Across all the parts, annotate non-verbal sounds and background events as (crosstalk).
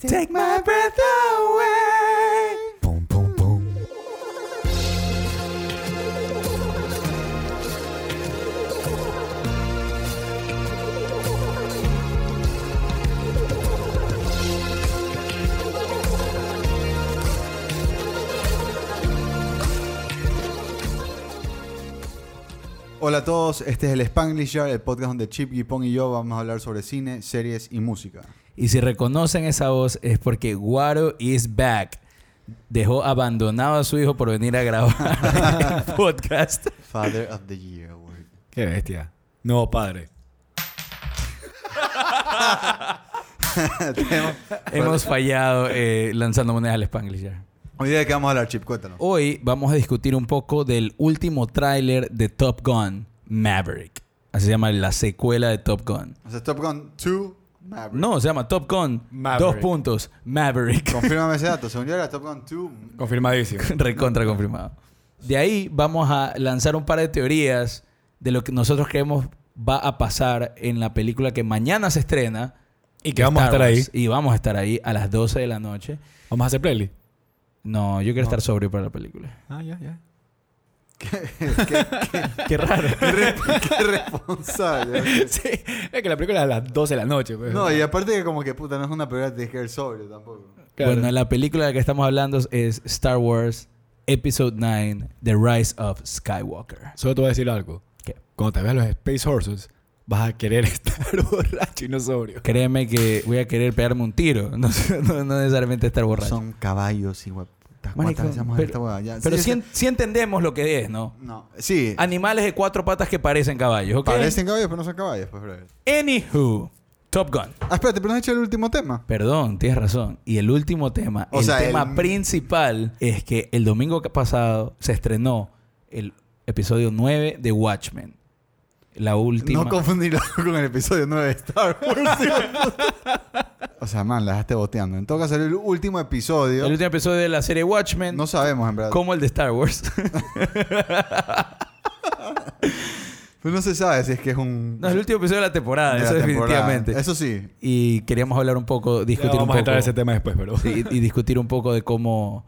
Take my breath away. Pum, pum, pum. Hola a todos, este es el Spanglish Jar, el podcast donde Chip, Gipong y yo vamos a hablar sobre cine, series y música. Y si reconocen esa voz es porque Guaro is back. Dejó abandonado a su hijo por venir a grabar (laughs) el podcast. Father of the Year Award. Qué bestia. Nuevo padre. (laughs) Hemos fallado eh, lanzando monedas al Spanglish. Jar. Hoy día de qué vamos a hablar, Chip, cuéntanos. Hoy vamos a discutir un poco del último tráiler de Top Gun, Maverick. Así se llama la secuela de Top Gun. O sea, Top Gun 2 Maverick. No, se llama Top Gun, Maverick. dos puntos, Maverick. Confírmame ese dato. Según yo era Top Gun 2. Confirmadísimo. (laughs) Recontra confirmado. De ahí vamos a lanzar un par de teorías de lo que nosotros creemos va a pasar en la película que mañana se estrena. Y que vamos a Star estar ahí. Y vamos a estar ahí a las 12 de la noche. Vamos a hacer playlist. No, yo quiero estar sobrio para la película. Ah, ya, ya. Qué raro. Qué, re- qué responsable. (laughs) sí, es que la película es a las 12 de la noche. Pues. No, y aparte que como que puta, no es una película de tienes que ir sobrio tampoco. Claro. Bueno, la película de la que estamos hablando es Star Wars Episode 9, The Rise of Skywalker. Solo te voy a decir algo. ¿Qué? Cuando te veas los Space Horses, vas a querer (laughs) estar borracho y no sobrio. Créeme que voy a querer pegarme un tiro. (laughs) No, no- no necesariamente estar borracho. Son caballos y hueputas. Marico, ¿Cuántas veces ver pero- esta? Ya, Pero sí, entendemos lo que es, ¿no? No, sí. Animales de cuatro patas que parecen caballos, ¿ok? Parecen caballos, pero no son caballos, pues, brother. Anywho, Top Gun. Ah, espérate, pero no has hecho el último tema. Perdón, tienes razón. Y el último tema, O el sea, tema el- principal es que el domingo pasado se estrenó el episodio 9 de Watchmen. La última. No confundirlo (laughs) con el episodio 9 de Star Wars. (laughs) o sea, man, la dejaste boteando. En todo caso, el último episodio. el último episodio de la serie Watchmen, No sabemos, en verdad. como el de Star Wars. (laughs) Pues no se sabe si es que es un. no, es el último episodio de la temporada, de la eso temporada. definitivamente. Eso sí. Y queríamos hablar un poco, Ya discutir un vamos poco. a entrar a ese tema después, pero... Y, y discutir un poco de cómo.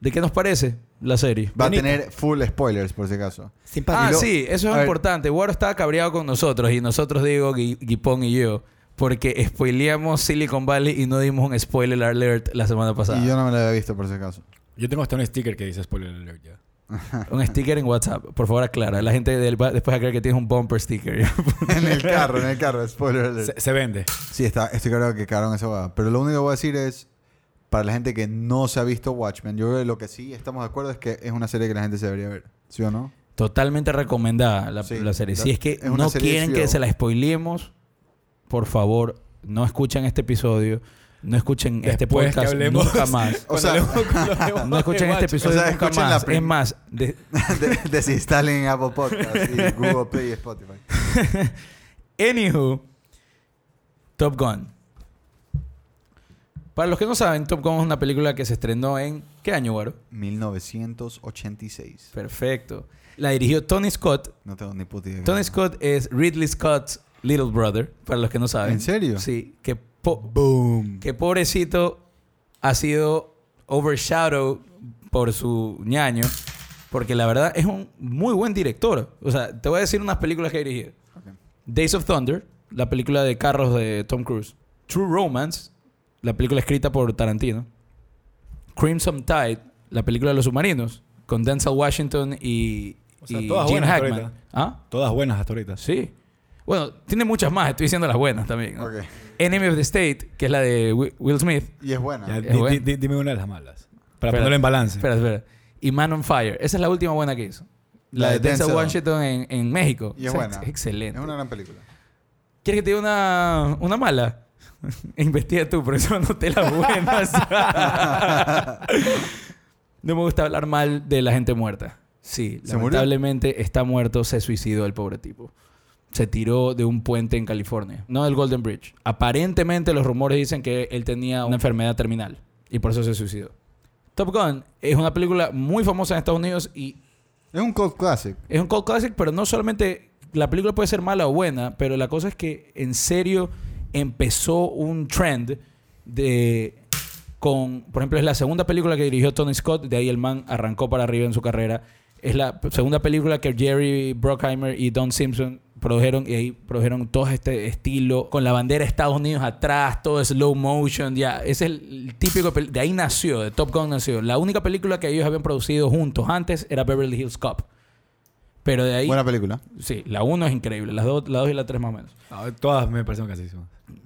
De qué nos parece la serie. Va Bonito. a tener full spoilers, por si acaso. Ah, Y lo- sí, eso a es ver. importante. Guaro estaba cabreado con nosotros y nosotros, digo, Gui- Guipón y yo, porque spoileamos Silicon Valley y no dimos un spoiler alert la semana pasada. Y yo no me lo había visto, por si acaso. Yo tengo hasta un sticker que dice spoiler alert ya. (laughs) Un sticker en WhatsApp, por favor, aclara. La gente del- va- después va a creer que tienes un bumper sticker. (laughs) en el carro, en el carro, spoiler alert. Se, se vende. Sí, está, estoy claro que cagaron esa hueá. Pero lo único que voy a decir es, para la gente que no se ha visto Watchmen, yo creo que lo que sí estamos de acuerdo es que es una serie que la gente se debería ver. ¿Sí o no? Totalmente recomendada la, Sí, la serie. Si es que es no quieren HBO. que se la spoileemos, por favor, no escuchen este episodio, no escuchen este que podcast hablemos- nunca más. (laughs) O sea, (laughs) No escuchen este episodio O sea, nunca escuchen la más. Es más, de- (laughs) De- desinstalen Apple Podcasts y Google Play y Spotify. Anywho, Top Gun. Para los que no saben, Top Gun es una película que se estrenó en... ¿Qué año, Guaro? 1986. Perfecto. La dirigió Tony Scott. No tengo ni puta idea. Tony Scott es Ridley Scott's little brother, para los que no saben. ¿En serio? Sí. Que, po- Boom. que pobrecito ha sido overshadowed por su ñaño. Porque la verdad es un muy buen director. O sea, te voy a decir unas películas que ha dirigido. Ok. Days of Thunder, la película de carros de Tom Cruise. True Romance, la película escrita por Tarantino. Crimson Tide, la película de los submarinos, con Denzel Washington y, O sea, y todas Gene buenas hasta Hackman. ahorita. ¿Ah? Todas buenas hasta ahorita. Sí. Bueno, tiene muchas más, estoy diciendo las buenas también. ¿no? Ok. Enemy of the State, que es la de Wi- Will Smith. Y es buena. Ya, Es dime una de las malas. Para Espera. ponerlo en balance. Espera, espera. Y Man on Fire. Esa es la última buena que hizo. La, de Denzel, Washington en, en México. Y es O sea, buena. Excelente. Es una gran película. ¿Quieres que te diga una, una mala? (laughs) Investiga tú, por eso anoté las buenas. (laughs) no me gusta hablar mal de la gente muerta. Sí, ¿Se murió? lamentablemente está muerto, se suicidó el pobre tipo. Se tiró de un puente en California, no del Golden Bridge. Aparentemente los rumores dicen que él tenía una enfermedad terminal y por eso se suicidó. Top Gun es una película muy famosa en Estados Unidos y Es un cult classic. es un cult classic, pero no solamente la película puede ser mala o buena, pero la cosa es que en serio empezó un trend de con, por ejemplo, es la segunda película que dirigió Tony Scott, de ahí el man arrancó para arriba en su carrera. Es la segunda película que Jerry Bruckheimer y Don Simpson produjeron y ahí produjeron todo este estilo con la bandera de Estados Unidos atrás, todo slow motion, ya, ese es el, típico de ahí nació, de Top Gun nació. La única película que ellos habían producido juntos antes era Beverly Hills Cop. Pero de ahí Buena película. sí, la 1 es increíble, las dos la dos y la 3 más o menos. No, todas me parecen casi.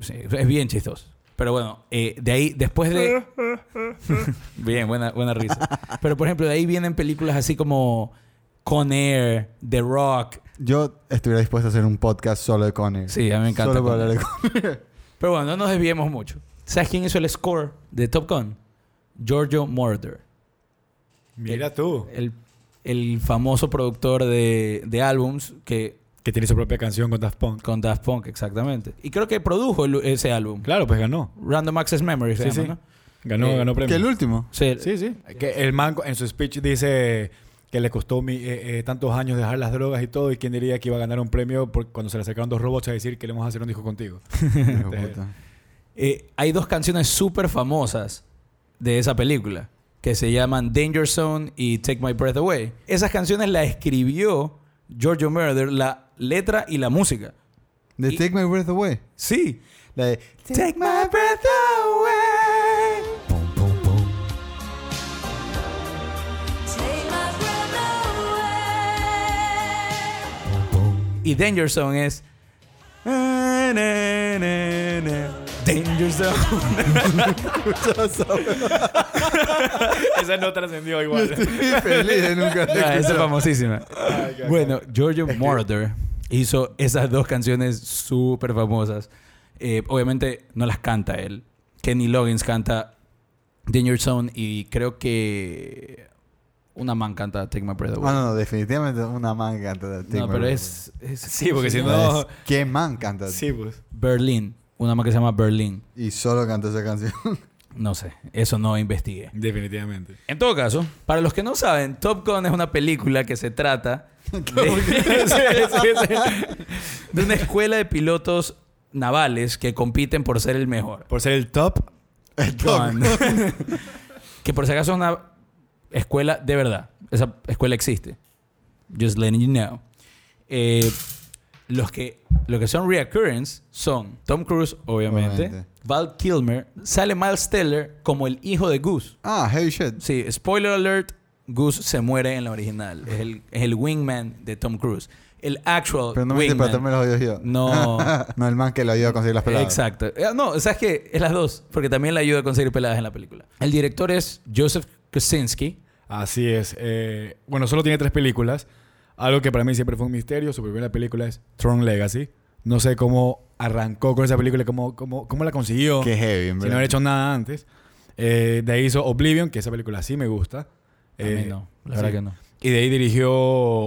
Sí, es bien chistoso. Pero bueno, eh, de ahí, después de... (laughs) bien, buena, buena risa. Pero por ejemplo, de ahí vienen películas así como Con Air, The Rock. Yo estuviera dispuesto a hacer un podcast solo de Conner. Sí, a mí me encanta. Solo para Con hablar Air. de. Pero bueno, no nos desviemos mucho. ¿Sabes quién hizo el score de Top Gun? Giorgio Moroder. Mira tú. El, el famoso productor de, de álbums que... Que tiene su propia canción con Daft Punk. Con Daft Punk, exactamente. Y creo que produjo el- ese álbum. Claro, pues ganó. Random Access Memory se Sí, llama, sí. ¿no? Ganó, Eh, ganó que premio. el último. Sí, Sí, sí. Que el man en su speech dice que le costó mi- eh, eh, tantos años dejar las drogas y todo. Y quién diría que iba a ganar un premio por cuando se le acercaron dos robots a decir que le vamos a hacer un disco contigo. (laughs) Eh, hay dos canciones súper famosas de esa película que se llaman Danger Zone y Take My Breath Away. Esas canciones las escribió Giorgio Moroder, la letra y la música. De Y- Take My Breath Away. Sí. La de Take my breath away. Pum, pum, pum. Take my breath away. Y Danger Zone es. Na, na, na, na. Danger Zone. (laughs) Esa no trascendió igual. feliz de nunca Ah, esa es famosísima. Ay, qué Bueno, Giorgio Moroder hizo esas dos canciones súper famosas. Eh, obviamente no las canta él. Kenny Loggins canta Danger Zone y creo que una man canta Take My Breath Ah, Away. no, no, definitivamente una man canta Take No, My pero Breath es, es- Sí, porque si Away. no... Es- ¿Qué man canta? Sí, pues. Berlin, una man que se llama Berlin. Y solo canta esa canción. (laughs) No sé, eso no investigué. Definitivamente. En todo caso, para los que no saben, Top Gun es una película que se trata (laughs) de, (laughs) Sí, sí, sí. de una escuela de pilotos navales que compiten por ser el mejor. Por ser el top. Gun. que por si acaso es una escuela de verdad. Esa escuela existe. Just letting you know. Eh, los que, los que son reoccurrence son Tom Cruise, obviamente. Obviamente. Val Kilmer. Sale Miles Teller como el hijo de Goose. Ah, heavy shit. Sí, spoiler alert, Goose se muere en la original. Es el, es el wingman de Tom Cruise. El actual Pero no me wingman. atarme los oídos yo. No. (laughs) no, el man que lo ayuda a conseguir las peladas. Exacto. Eh, No, ¿sabes qué? Es las dos. Porque también le ayuda a conseguir peladas en la película. El director es Joseph Kosinski. Así es. Eh, bueno, solo tiene tres películas. Algo que para mí siempre fue un misterio. Su primera película es Tron Legacy. No sé cómo arrancó con esa película, cómo, cómo, cómo la consiguió. Qué heavy, en sin verdad. haber hecho nada antes. Eh, de ahí hizo Oblivion, que esa película sí me gusta. A mí Eh, no. La sí. verdad que no. Y de ahí dirigió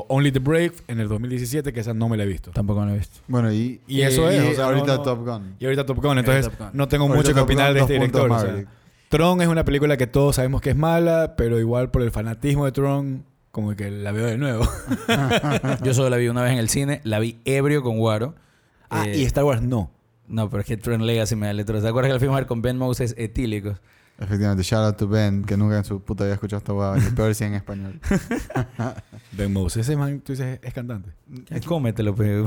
Only the Brave en el 2017, que esa no me la he visto. Tampoco lo he visto. Bueno, y, Y eso es, y o sea, ahorita no- no- Top Gun. Y ahorita Top Gun, entonces Top Gun. no tengo Ahorita mucho que opinar de este director. o sea, Maverick. Tron es una película que todos sabemos que es mala, pero igual por el fanatismo de Tron, como que la veo de nuevo. (laughs) Yo solo la vi una vez en el cine. La vi ebrio con Guaro. ah, Eh, y Star Wars no. No, pero es que Tron Legacy me da letras. ¿Te acuerdas que la fuimos a ver con Ben Moses etílicos? Efectivamente, shout out to Ben, que nunca en su puta había escuchado esta hueá. Ni peor si en español. (laughs) Ben Moses, ese man, tú dices, es cantante. Ya cómetelo, pero...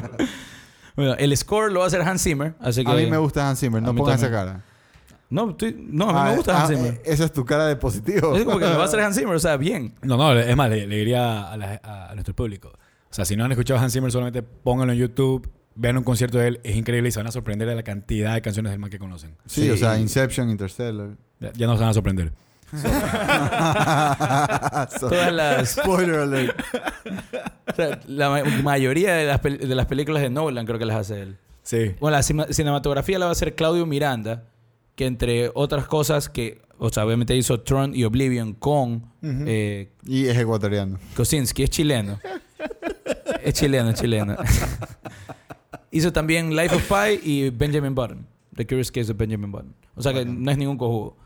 (laughs) bueno, el score lo va a hacer Hans Zimmer. Así que... A mí me gusta Hans Zimmer, no mí pongas esa cara. No, estoy- no, a mí Ah, me gusta ah, Hans Zimmer. eh, Esa es tu cara de positivo. Es como que lo va a hacer (laughs) Hans Zimmer, o sea, bien. No, no, es más, le, le diría a, la- a- a nuestro público. O sea, si no han escuchado a Hans Zimmer, solamente pónganlo en YouTube, vean un concierto de él, es increíble y se van a sorprender de la cantidad de canciones del man que conocen. Sí, o sea, Inception, Interstellar. Ya, ya no se van a sorprender. (laughs) Todas las... Spoiler alert. o sea, la ma- mayoría de las, de las películas de Nolan creo que las hace él. Sí. Bueno, la cinematografía la va a hacer Claudio Miranda, que entre otras cosas que... O sea, obviamente hizo Tron y Oblivion con eh, Y es ecuatoriano. Kosinski, es chileno. es chileno, es chileno. (laughs) hizo también Life of Pi y Benjamin Button. The Curious Case of Benjamin Button. O sea que no es ningún cojudo.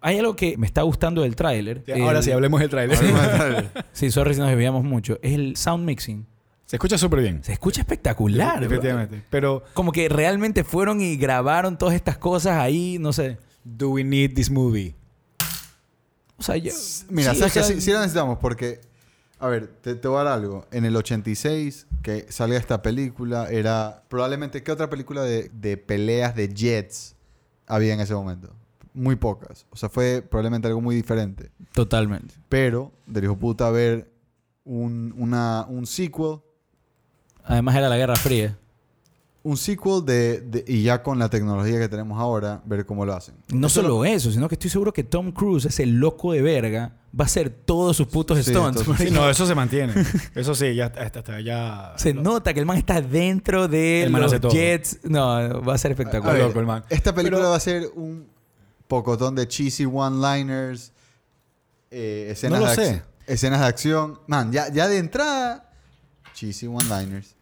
Hay algo que me está gustando del tráiler. Ahora El- sí, hablemos del tráiler. (laughs) (laughs) Sí, sorry si nos desviamos mucho. Es el sound mixing. Se escucha súper bien. Se escucha espectacular. bro. Efectivamente. Pero Como que realmente fueron y grabaron todas estas cosas ahí, no sé. Do we need this movie? O sea, yo... Mira, sí, ¿sabes o que sí, sí lo necesitamos? Porque, a ver, te, te voy a dar algo. En el 86, que salía esta película, era probablemente, ¿qué otra película de, de peleas de jets había en ese momento? Muy pocas. O sea, fue probablemente algo muy diferente. Totalmente. Pero, del hijo puta, ver un, una, un sequel, Además era la Guerra Fría. un sequel de, de- y ya con la tecnología que tenemos ahora, ver cómo lo hacen. No solo eso, sino que estoy seguro que Tom Cruise, ese loco de verga, va a hacer todos sus putos Sí, stunts. entonces- Sí, no, eso se mantiene. Eso sí, ya hasta ya. Se nota que el man está dentro de El man los hace todo. jets. No, va a ser A espectacular. ver, loco el man. Esta película Pero- va a ser un pocotón de cheesy one-liners, eh, escenas, No lo de escenas de acción. Man, ya, ya de entrada, cheesy one-liners.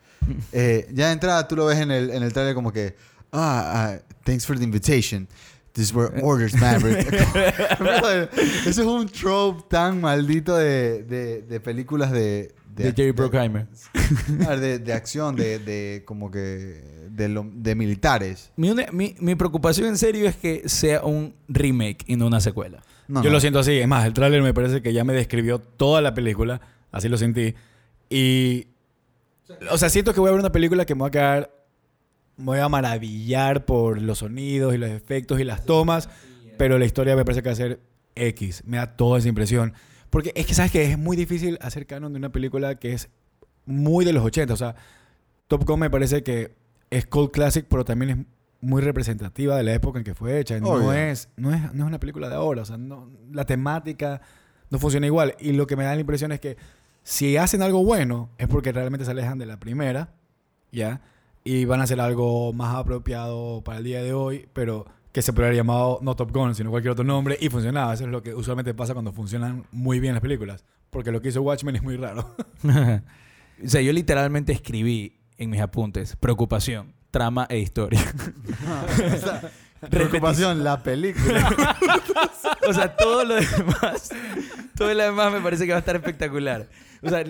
Eh, ya de entrada tú lo ves en el, en el trailer como que, ah, ah, thanks for the invitation. These were orders, Maverick. (laughs) Eso es un trope tan maldito de, de, de películas de... De Jerry Bruckheimer. (laughs) Ah, de, de acción, de, de como que... De, lo- de militares. Mi, mi, mi preocupación en serio es que sea un remake y no una secuela. No, Yo no. lo siento así. Es más, el tráiler me parece que ya me describió toda la película. Así lo sentí. Y... O sea, siento que voy a ver una película que me va a quedar... Me voy a maravillar por los sonidos y los efectos y las tomas. Pero la historia me parece que va a ser X. Me da toda esa impresión. Porque es que, ¿sabes que Es muy difícil hacer canon de una película que es muy de los 80. O sea, Top Gun me parece que es cult classic, pero también es muy representativa de la época en que fue hecha. No Obvio. es, no, es, no es una película de ahora. O sea, no- la temática no funciona igual. Y lo que me da la impresión es que si hacen algo bueno, es porque realmente se alejan de la primera, ¿ya? Y van a hacer algo más apropiado para el día de hoy, pero que se podría haber llamado no Top Gun, sino cualquier otro nombre, y funcionaba. Eso es lo que usualmente pasa cuando funcionan muy bien las películas. Porque lo que hizo Watchmen es muy raro. (laughs) o sea, yo literalmente escribí en mis apuntes preocupación, trama e historia. (laughs) Preocupación, la película. (laughs) o sea, todo lo demás, todo lo demás me parece que va a estar espectacular. O sea,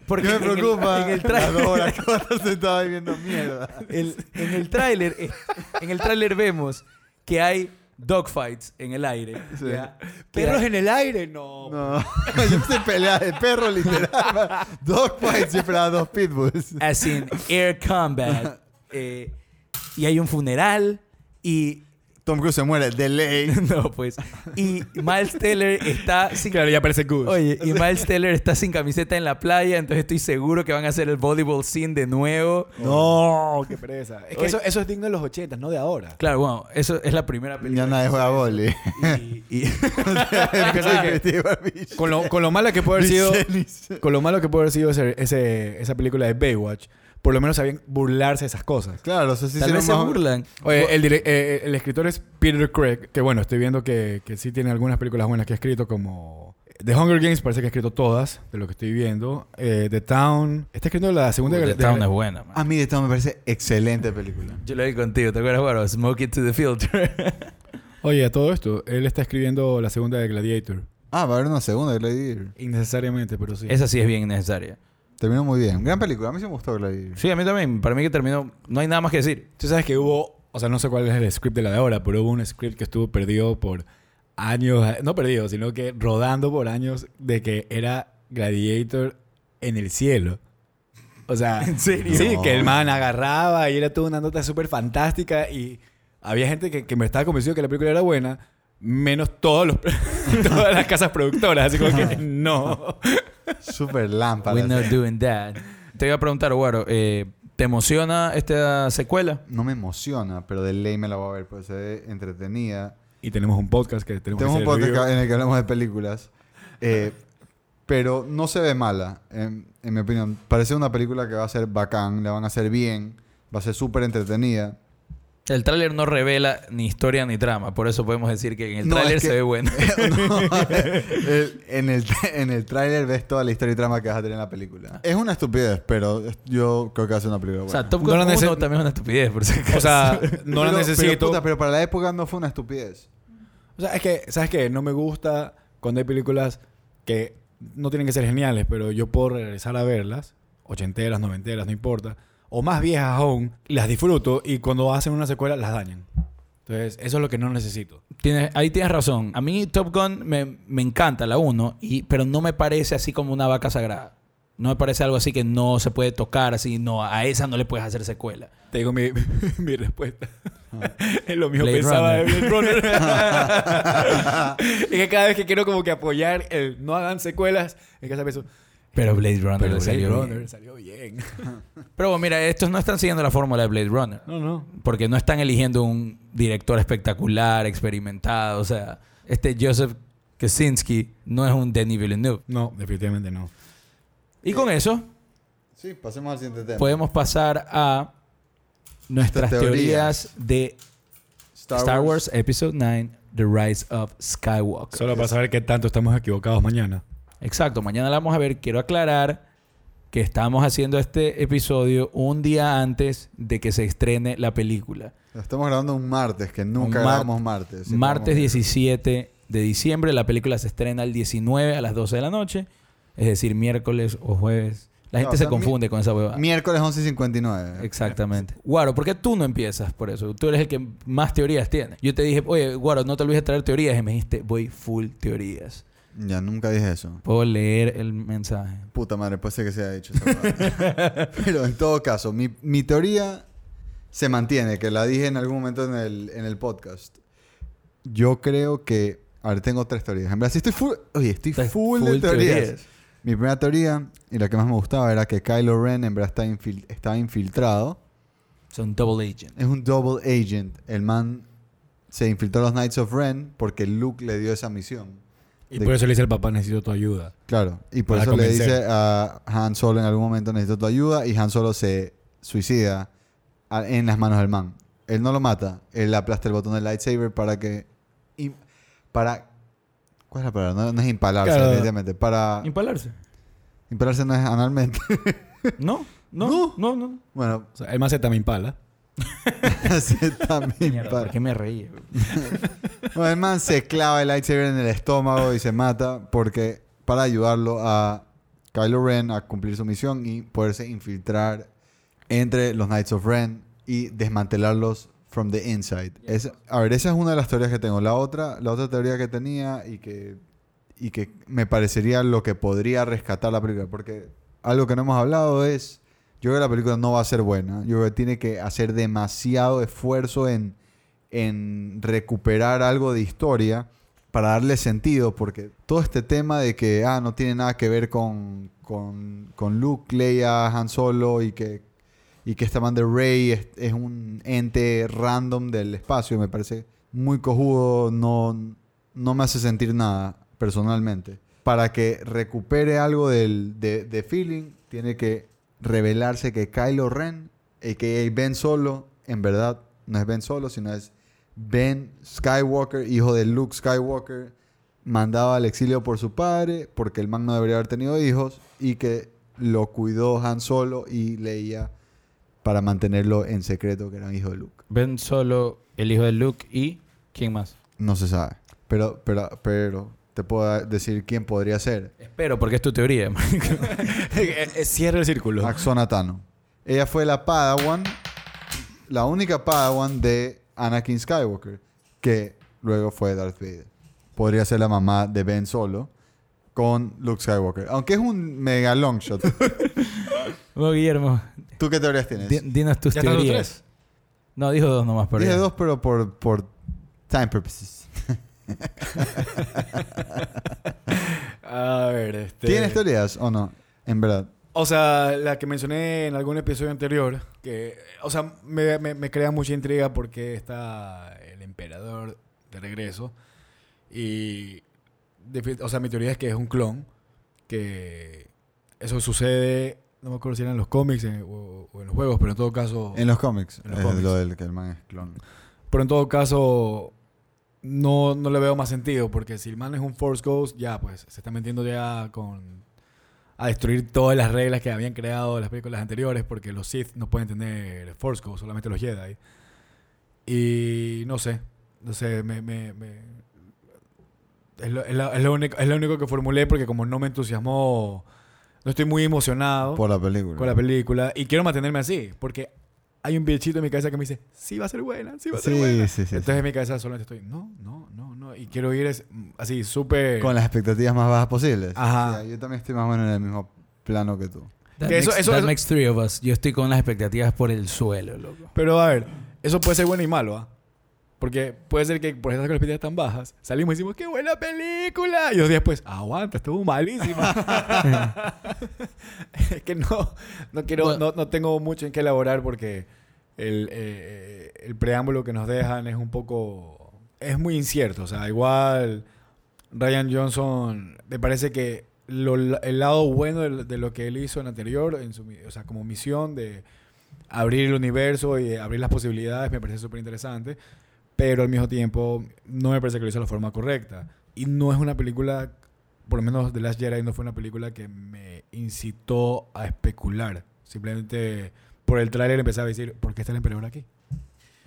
(laughs) porque ¿Qué me en el- preocupa? En el, tráiler, dos horas que vas a estar sentado ahí viendo mierda. el- en el tráiler, eh, en el tráiler vemos que hay dogfights en el aire. ¿Perros en el aire? No. No, (laughs) yo pensé pelea de perro literal. (laughs) Dogfight siempre da dos pitbulls. as in air combat. eh, y hay un funeral y Tom Cruise se muere de ley. (laughs) no pues y Miles Teller está sin Claro, ya parece Goose. Oye, y Miles Teller está sin camiseta en la playa, entonces estoy seguro que van a hacer el volleyball scene de nuevo. No, qué pereza. Es que eso, eso es digno de los 80, no de ahora. Claro, bueno, eso es la primera película. Ya nadie juega voli. Y, y- (laughs) (laughs) Con lo, con lo malo que puede haber sido, con lo malo que puede haber sido ese, ese- esa película de Baywatch, por lo menos sabían burlarse de esas cosas. Claro, o sea, sí tal vez se más- burlan. Oye, el, dire- eh, el escritor es Peter Craig, que bueno, estoy viendo que, que sí tiene algunas películas buenas que ha escrito, como The Hunger Games, parece que ha escrito todas, de lo que estoy viendo. Eh, The Town, está escribiendo la segunda... The de- Town es buena, man. A mí de todo me parece excelente película. Yo lo vi contigo, ¿te acuerdas, bueno? Smoke it to the filter. (laughs) Oye, a todo esto, él está escribiendo la segunda de Gladiator. Ah, va a haber una segunda de Gladiator. Innecesariamente, pero sí. Esa sí es bien necesaria. Terminó muy bien. Gran película. A mí sí me gustó Gladiator. Sí, a mí también. Para mí que terminó... No hay nada más que decir. Tú sabes que hubo, o sea, no sé cuál es el script de la de ahora, pero hubo un script que estuvo perdido por años, no perdido, sino que rodando por años de que era Gladiator en el cielo. O sea, (laughs) ¿En serio? Sí, No. que el man agarraba y era toda una nota súper fantástica y había gente que, que me estaba convencido que la película era buena, menos todos los, (laughs) todas las casas productoras, así como que (laughs) no. Súper lámpara. We're not doing that. Te iba a preguntar, Guaro, eh, ¿te emociona esta secuela? No me emociona, pero de ley me la voy a ver, pues se ve entretenida. Y tenemos un podcast que tenemos, Tenemos que un podcast review. en el que hablamos de películas. Eh, pero no se ve mala, en, en mi opinión. Parece una película que va a ser bacán, la van a hacer bien, va a ser súper entretenida. El tráiler no revela ni historia ni trama, por eso podemos decir que en el No, tráiler es que- se ve bueno. (laughs) No, (laughs) el- en el, en el tráiler ves toda la historia y trama que vas a tener en la película. Es una estupidez, pero yo creo que va a ser una película O buena. sea, Top No Gun la 1 nece- también es una estupidez, por si acaso. O sea, no la necesito. Pero, puta, pero para la época no fue una estupidez. O sea, es que, ¿sabes qué? No me gusta cuando hay películas que no tienen que ser geniales, pero yo puedo regresar a verlas, ochenteras, noventeras, no importa, o más viejas aún, las disfruto y cuando hacen una secuela las dañan. Entonces, eso es lo que no necesito. Tienes, ahí tienes razón. A mí Top Gun me, me encanta la 1, y, pero no me parece así como una vaca sagrada. No me parece algo así que no se puede tocar, así, no, a esa no le puedes hacer secuela. Te digo mi, (laughs) mi respuesta. (laughs) es lo mismo Blade pensaba Runner. de Blade Runner. (laughs) y que cada vez que quiero como que apoyar el no hagan secuelas, es que esa pienso, Pero Blade Runner pero Blade salió Runner bien. salió bien. (laughs) Pero bueno, mira, estos no están siguiendo la fórmula de Blade Runner. no, no. Porque no están eligiendo un director espectacular, experimentado. O sea, este Joseph Kaczynski no es un Denis Villeneuve. No, definitivamente no. Y con eso Sí, pasemos al siguiente tema. podemos pasar a nuestras Nuestras teorías de Star, Wars. Episode 9, The Rise of Skywalker. Solo para saber qué tanto estamos equivocados mañana. Exacto, mañana la vamos a ver. Quiero aclarar que estamos haciendo este episodio un día antes de que se estrene la película. Estamos grabando un martes, que nunca Un mar- grabamos martes. Siempre Martes grabamos- 17 de diciembre. La película se estrena el 19 a las 12 de la noche. Es decir, miércoles o jueves. La No, gente o se confunde con esa huevada. Miércoles 11.59. Exactamente. Guaro, ¿por qué tú no empiezas por eso? Tú eres el que más teorías tiene. Yo te dije, oye, Guaro, no te olvides de traer teorías. Y me dijiste, voy full teorías. Ya, nunca dije eso. Puedo leer el mensaje. Puta madre, puede ser que se haya dicho esa. (laughs) Pero en todo caso, mi, mi teoría se mantiene, que la dije en algún momento en el, en el podcast. Yo creo que... A ver, tengo tres teorías. En verdad, sí estoy full... Oye, estoy Estás full, de full teorías. teorías. Mi primera teoría, y la que más me gustaba, era que Kylo Ren en verdad está infil- estaba infiltrado. Son double agent. Es un double agent. El man se infiltró a los Knights of Ren porque Luke le dio esa misión. Y De- por eso le dice al papá, necesito tu ayuda. Claro, y por eso le dice a Han Solo en algún momento necesito tu ayuda y Han Solo se suicida a- en las manos del man. Él no lo mata, él aplasta el botón del lightsaber para que... y- para... ¿Cuál es la palabra? No, no es impalarse, Claro. evidentemente. Para... Impalarse. Impalarse no es analmente. (laughs) No, no, no, no. bueno, O sea, el más también pala. (laughs) también Mierda. ¿por qué me reí? (laughs) Bueno, el man se clava el lightsaber en el estómago y se mata porque para ayudarlo a Kylo Ren a cumplir su misión y poderse infiltrar entre los Knights of Ren y desmantelarlos from the inside. Es- a ver, esa es una de las teorías que tengo. La otra, la otra teoría que tenía y que, y que me parecería lo que podría rescatar la película, porque algo que no hemos hablado es, yo creo que la película no va a ser buena. Yo creo que tiene que hacer demasiado esfuerzo en, en recuperar algo de historia para darle sentido, porque todo este tema de que ah, no tiene nada que ver con, con, con Luke, Leia, Han Solo y que, y que esta man de Rey es, es un ente random del espacio, me parece muy cojudo, no, no me hace sentir nada personalmente. Para que recupere algo del, de, de feeling, tiene que revelarse que Kylo Ren, a.k.a. Ben Solo, en verdad no es Ben Solo, sino es Ben Skywalker, hijo de Luke Skywalker, mandado al exilio por su padre, porque el man no debería haber tenido hijos, y que lo cuidó Han Solo y Leia para mantenerlo en secreto que era un hijo de Luke. Ven solo el hijo de Luke y... ¿Quién más? No se sabe. Pero, pero, pero te puedo decir quién podría ser. Espero, porque es tu teoría. (laughs) Eh, Cierra el círculo. Axona Tano. Ella fue la Padawan, la única Padawan de Anakin Skywalker, que luego fue Darth Vader. Podría ser la mamá de Ben Solo con Luke Skywalker. Aunque es un mega long shot. (laughs) Bueno, Guillermo, ¿Tú qué teorías tienes? di- dinos tus ¿Ya teorías. tres? No, dijo dos nomás, pero Dije dos, pero por, por time purposes. (laughs) A ver, este... ¿Tienes teorías o no? En verdad. O sea, la que mencioné en algún episodio anterior, que, o sea, me, me- me crea mucha intriga porque está el emperador de regreso. Y, o sea, mi teoría es que es un clon, que eso sucede, no me acuerdo si era en los cómics en- o, o en los juegos, pero en todo caso... En los cómics. En los es cómics. lo del que el man es clon. Pero en todo caso, no, no le veo más sentido, porque si el man es un Force Ghost, ya, pues se está metiendo ya con. a destruir todas las reglas que habían creado las películas anteriores, porque los Sith no pueden tener Force Ghost, solamente los Jedi. Y no sé, no sé, me. me- me- es, lo, es la- es lo único, es lo único que formulé, porque como no me entusiasmó, no estoy muy emocionado Por la película. con la película y quiero mantenerme así porque hay un bichito en mi cabeza que me dice, sí va a ser buena, sí va a ser Sí, buena. sí, sí, Entonces en mi cabeza solamente estoy, no, no, no, no. Y quiero ir es- así, súper... Con las expectativas más bajas posibles. Ajá. O sea, yo también estoy más o menos en el mismo plano que tú. That, Que eso- makes, eso- that eso- makes three of us. Yo estoy con las expectativas por el suelo, loco. Pero a ver, eso puede ser bueno y malo, ¿ah? Porque puede ser que por las expectativas tan bajas, salimos y decimos, ¡qué buena película! Y dos días después, aguanta, estuvo malísima. (laughs) es que no, no quiero, Bueno. no, no tengo mucho en qué elaborar porque el, eh, el preámbulo que nos dejan es un poco, es muy incierto. O sea, igual Ryan Johnson, me parece que lo- el lado bueno de, de lo que él hizo en anterior, en su, o sea, como misión de abrir el universo y abrir las posibilidades, me parece súper interesante. Pero al mismo tiempo, no me parece que lo hizo de la forma correcta. Y no es una película, por lo menos The Last Jedi no fue una película que me incitó a especular. Simplemente por el tráiler empecé a decir, ¿por qué está el emperador aquí?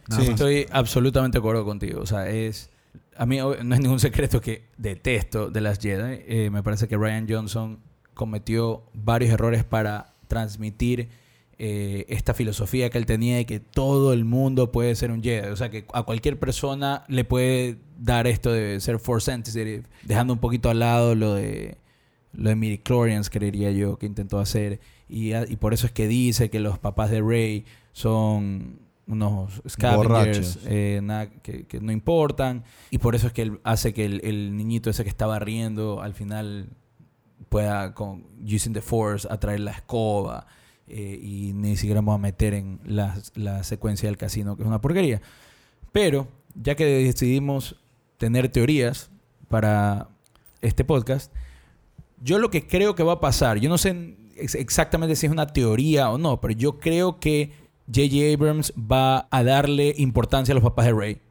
Nada Sí. más. Estoy absolutamente de acuerdo contigo. O sea, es... A mí no es ningún secreto que detesto de las Jedi. Eh, me parece que Ryan Johnson cometió varios errores para transmitir eh, esta filosofía que él tenía de que todo el mundo puede ser un Jedi. O sea, que a cualquier persona le puede dar esto de ser Force sensitive, dejando un poquito al lado lo de lo de midichlorians, creería yo, que intentó hacer. Y, por eso es que dice que los papás de Rey son unos scavengers eh, nada, que, que no importan. Y por eso es que él hace que el, el niñito ese que estaba riendo al final pueda, con using the force, atraer la escoba. Eh, y ni siquiera vamos a meter en la, la secuencia del casino, que es una porquería. Pero, ya que decidimos tener teorías para este podcast, yo lo que creo que va a pasar, yo no sé ex- exactamente si es una teoría o no, pero yo creo que J.J. Abrams va a darle importancia a los papás de Rey.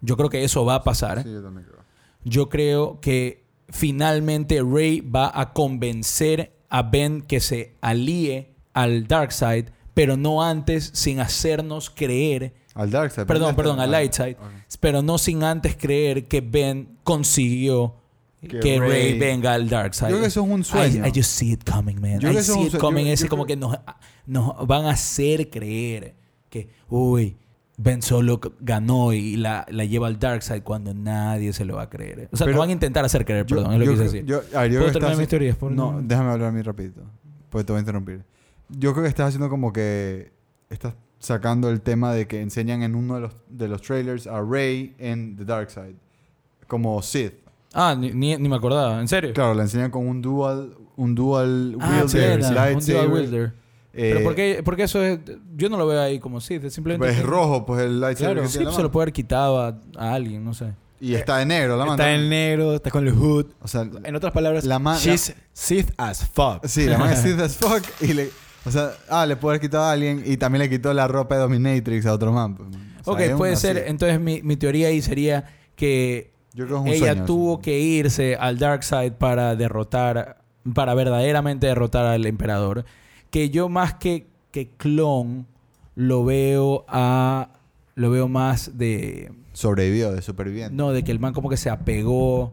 Yo creo que eso va a pasar. Sí, yo también creo. Yo creo que finalmente Rey va a convencer a Ben que se alíe al Darkseid, pero no antes sin hacernos creer Al Darkseid. Perdón, ¿pensaste? perdón, al Ah, Lightside. ok. pero no sin antes creer que Ben consiguió que, Que Rey, Rey- venga al Dark Side. Yo creo que eso es un sueño. I, I just see it coming, man. Yo I see it coming. yo- Ese yo como creo- que nos, nos van a hacer creer que, uy, Ben Solo ganó y la, la lleva al Dark Side cuando nadie se lo va a creer. O sea, nos van a intentar hacer creer, Yo- perdón, es lo yo que quise decir. yo- a ver, yo creo ¿Puedo terminar mis teorías? Por No, déjame hablar a mí rapidito. Porque te voy a interrumpir. Yo creo que estás haciendo como que... Estás sacando el tema de que enseñan en uno de los, de los trailers a Rey en The Dark Side. Como Sith. Ah, ni, ni, ni me acordaba. ¿En serio? Claro, la enseñan con un dual... Un dual Ah, wielder, un dual wielder. Eh, Pero ¿por qué, por qué eso es...? Yo no lo veo ahí como Sith. Es simplemente... pues es rojo, pues el lightsaber Claro, que sí, pues se lo puede haber quitado a, a alguien, no sé. Y está de negro la mano. Está en negro, está con el hood. O sea, En otras palabras, La ma- she's Sith as fuck. sí, la mano es (laughs) Sith as fuck. Y le... O sea, ah, le puede haber quitado a alguien y también le quitó la ropa de Dominatrix a otro man. pues. O sea, Ok, puede ser. así. Entonces mi, mi teoría ahí sería que Yo creo que es un ella sueño, tuvo que irse al Darkseid para derrotar, para verdaderamente derrotar al emperador. Que yo más que, que clon lo veo a... Lo veo más de... Sobrevivió, de superviviente. No, de que el man como que se apegó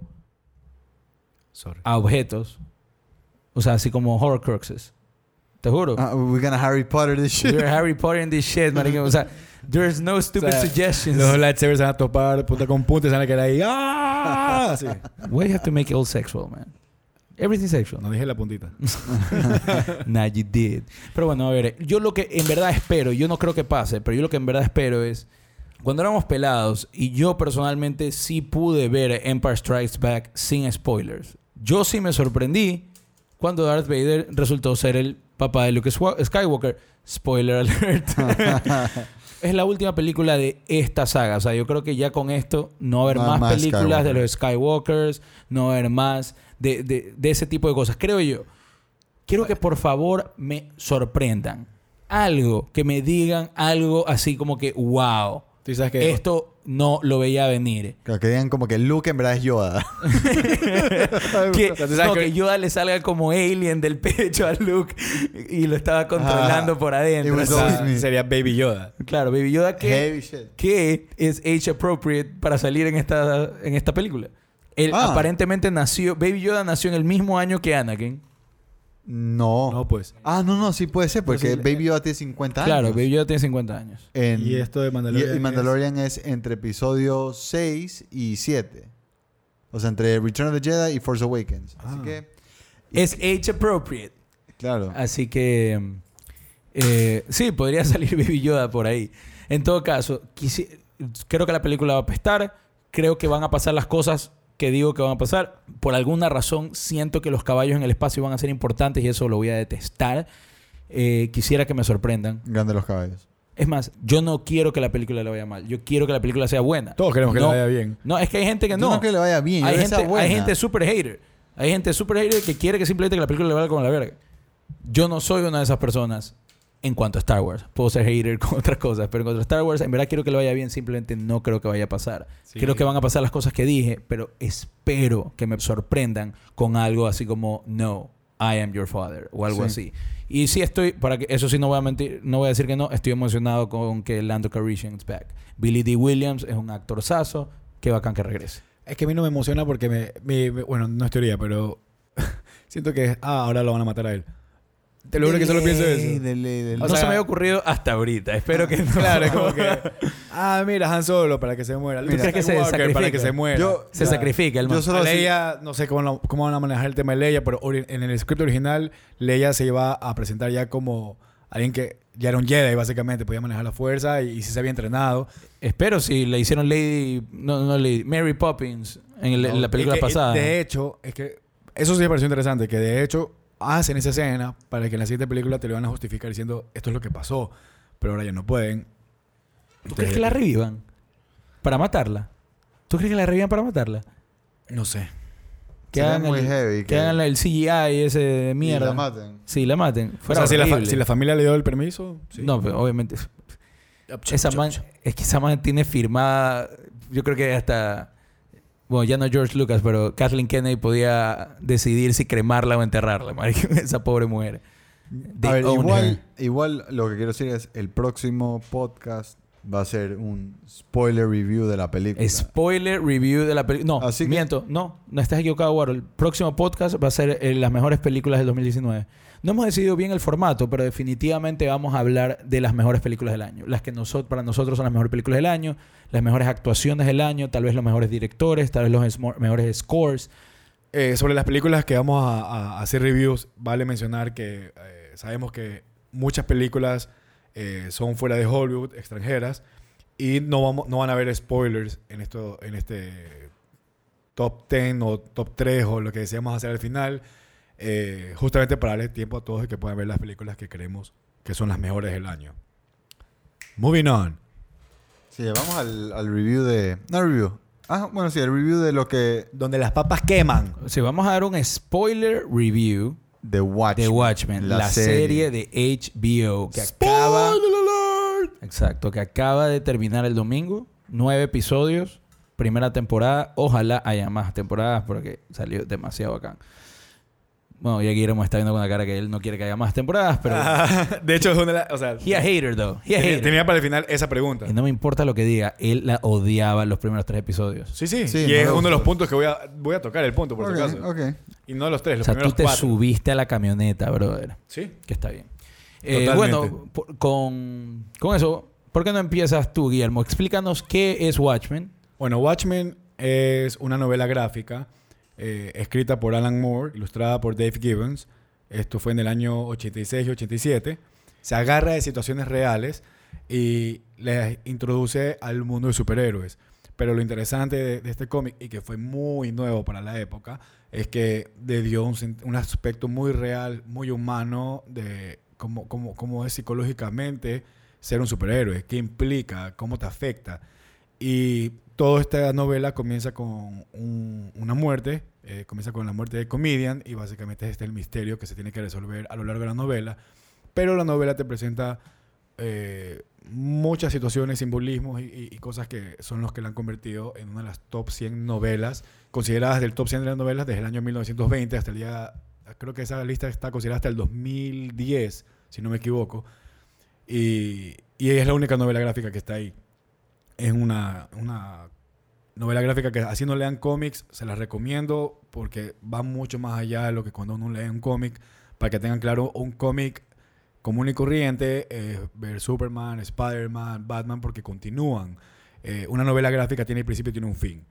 Sorry. a objetos. O sea, así como Horcruxes. Te juro. Ah, we're gonna Harry Potter this shit. You're Harry Potter in this shit, marica. O sea, there's no stupid O sea, suggestions. Los lightsabers se van a topar punta con punta y se van a quedar ahí. ¡Ah! (laughs) Así. Why you have to make it all sexual, man? Everything sexual. No dije la puntita. (laughs) nah, you did. Pero bueno, a ver, yo lo que en verdad espero, yo no creo que pase, pero yo lo que en verdad espero es, cuando éramos pelados, y yo personalmente sí pude ver Empire Strikes Back sin spoilers, yo sí me sorprendí cuando Darth Vader resultó ser el papá de Luke Skywalker. Spoiler alert. (laughs) es la última película de esta saga. O sea, yo creo que ya con esto no va a haber No más, más películas de los Skywalkers, no va a haber más de, de- de ese tipo de cosas. Creo yo. Quiero que por favor me sorprendan. Algo, que me digan algo así como que, wow, Tú sabes que esto no lo veía venir. Claro, que digan como que Luke en verdad es Yoda. (laughs) (laughs) que, no, que- Yoda le salga como alien del pecho a Luke y lo estaba controlando por adentro. O sea, sería Baby Yoda. claro, Baby Yoda que, que es age appropriate para salir en esta, en esta película. Él Ah. aparentemente nació, Baby Yoda nació en el mismo año que Anakin. No. No, pues. Ah, no, no, sí puede ser, porque Entonces, Baby Yoda tiene 50 años. Claro, Baby Yoda tiene 50 años. En- Y esto de Mandalorian. y Mandalorian es... entre episodio 6 y 7. O sea, entre Return of the Jedi y Force Awakens. Así Ah. que, Es age appropriate. claro. Así que eh, sí, podría salir (laughs) Baby Yoda por ahí. En todo caso, quisi- creo que la película va a apestar. Creo que van a pasar las cosas que digo que van a pasar. Por alguna razón siento que los caballos en el espacio van a ser importantes y eso lo voy a detestar. Eh, quisiera que me sorprendan. Grande los caballos. Es más, yo no quiero que la película le vaya mal. Yo quiero que la película sea buena. Todos queremos que no, le vaya bien. No, es que hay gente que Yo no. que le vaya bien. hay, sea gente, buena. hay gente super hater. Hay gente super hater que quiere que simplemente que la película le vaya como la verga. Yo no soy una de esas personas en cuanto a Star Wars. Puedo ser hater (laughs) con otras cosas, pero en cuanto a Star Wars, en verdad quiero que le vaya bien. Simplemente no creo que vaya a pasar. Sí. Creo que van a pasar las cosas que dije, pero espero que me sorprendan con algo así como No, I am your father o algo Sí. así. Y sí estoy, para que eso sí no voy a mentir, no voy a decir que no, estoy emocionado con que Lando Calrissian is back. Billy D. Williams es un actorzazo, qué bacán que regrese. Es que a mí no me emociona porque me, me- me- bueno, no es teoría, pero (laughs) siento que ah, ahora lo van a matar a él. Te lo juro que solo pienso eso. De ley, de ley. no sea- se me había ocurrido hasta ahorita. Espero que no. Claro, es como que (laughs) ah, mira, Han Solo para que se muera. ¿crees que se Skywalker para sacrifica? que se muera. Yo- se Ya. sacrifica el Yo solo Leia, no sé cómo, lo- cómo van a manejar el tema de Leia, pero en el script original, Leia se iba a presentar ya como alguien que ya era un Jedi, básicamente, podía manejar la fuerza y, y sí se había entrenado. Espero si le hicieron Lady. No, no Lady. Mary Poppins en, el- en la película Es que, pasada. De hecho, es que eso sí me pareció interesante, que de hecho hacen esa escena para que en la siguiente película te lo van a justificar diciendo esto es lo que pasó, pero ahora ya no pueden. ¿Tú crees que la revivan? Para matarla. ¿Tú crees que la revivan para matarla? No sé. Que Sería hagan muy el, heavy. que hagan el CGI ese de y mierda. la maten. Sí, la maten. O Fuera sea, si la, si la familia le dio el permiso, sí. No, pero obviamente. Esa man, es que esa man tiene firmada. Yo creo que hasta. Bueno, ya no George Lucas, pero Kathleen Kennedy podía decidir si cremarla o enterrarla. marico, (laughs) Esa pobre mujer. They A ver, igual, her. igual lo que quiero decir es el próximo podcast va a ser un spoiler review de la película. Spoiler review de la película. No, Así que- miento. No, no estás equivocado, Guaro. El próximo podcast va a ser eh, las mejores películas del 2019. No hemos decidido bien el formato, pero definitivamente vamos a hablar de las mejores películas del año. Las que nosotros, para nosotros son las mejores películas del año, las mejores actuaciones del año, tal vez los mejores directores, tal vez los mejores scores. Eh, sobre las películas que vamos a, a hacer reviews, vale mencionar que eh, sabemos que muchas películas eh, son fuera de Hollywood, extranjeras, y no, vamos, no van a haber spoilers en, esto, en este top 10 o top 3 o lo que deseamos hacer al final, eh, justamente para darle tiempo a todos de que puedan ver las películas que creemos que son las mejores del año. Moving on. Sí, vamos al, al review de... No review. Ah, bueno, sí, el review de lo que... Donde las papas queman. Sí, vamos a dar un spoiler review The Watchmen. de Watchmen, la, serie. de HBO que acaba... Exacto, que acaba de terminar el domingo. Nueve episodios, primera temporada. Ojalá haya más temporadas porque salió demasiado bacán. Bueno, ya Guillermo está viendo con la cara que él no quiere que haya más temporadas, pero... (laughs) de hecho, es una de las- o sea, He a hater, though. He a tenía, hater. tenía para el final esa pregunta. Y no me importa lo que diga, él la odiaba en los primeros tres episodios. Sí, sí. Sí, y no es uno de los puntos que voy a, voy a tocar el punto, por Ok, si acaso. ok. Y no los tres, O los sea, tú te cuatro. subiste a la camioneta, brother. Sí. Que está bien. Eh, Totalmente. bueno, por- con, con eso, ¿por qué no empiezas tú, Guillermo? Explícanos qué es Watchmen. Bueno, Watchmen es una novela gráfica eh, escrita por Alan Moore, ilustrada por Dave Gibbons. Esto fue en el año 86 y 87. Se agarra de situaciones reales y les introduce al mundo de superhéroes. Pero lo interesante de, de este cómic, y que fue muy nuevo para la época, es que le dio un, un aspecto muy real, muy humano de cómo, cómo, cómo es psicológicamente ser un superhéroe, qué implica, cómo te afecta. Y toda esta novela comienza con un- una muerte, eh, comienza con la muerte de Comedian y básicamente este es el misterio que se tiene que resolver a lo largo de la novela. Pero la novela te presenta eh, muchas situaciones, simbolismos y cosas que son los que la han convertido en una de las top 100 novelas, consideradas del top 100 de las novelas desde el año 1920 hasta el día, creo que esa lista está considerada hasta el 2010, si no me equivoco. Y, y es la única novela gráfica que está ahí. Es una, una novela gráfica que así no lean cómics, se las recomiendo porque va mucho más allá de lo que cuando uno lee un cómic, para que tengan claro un cómic común y corriente, eh, ver Superman, Spider-Man, Batman, porque continúan. Eh, una novela gráfica tiene principio y tiene un fin.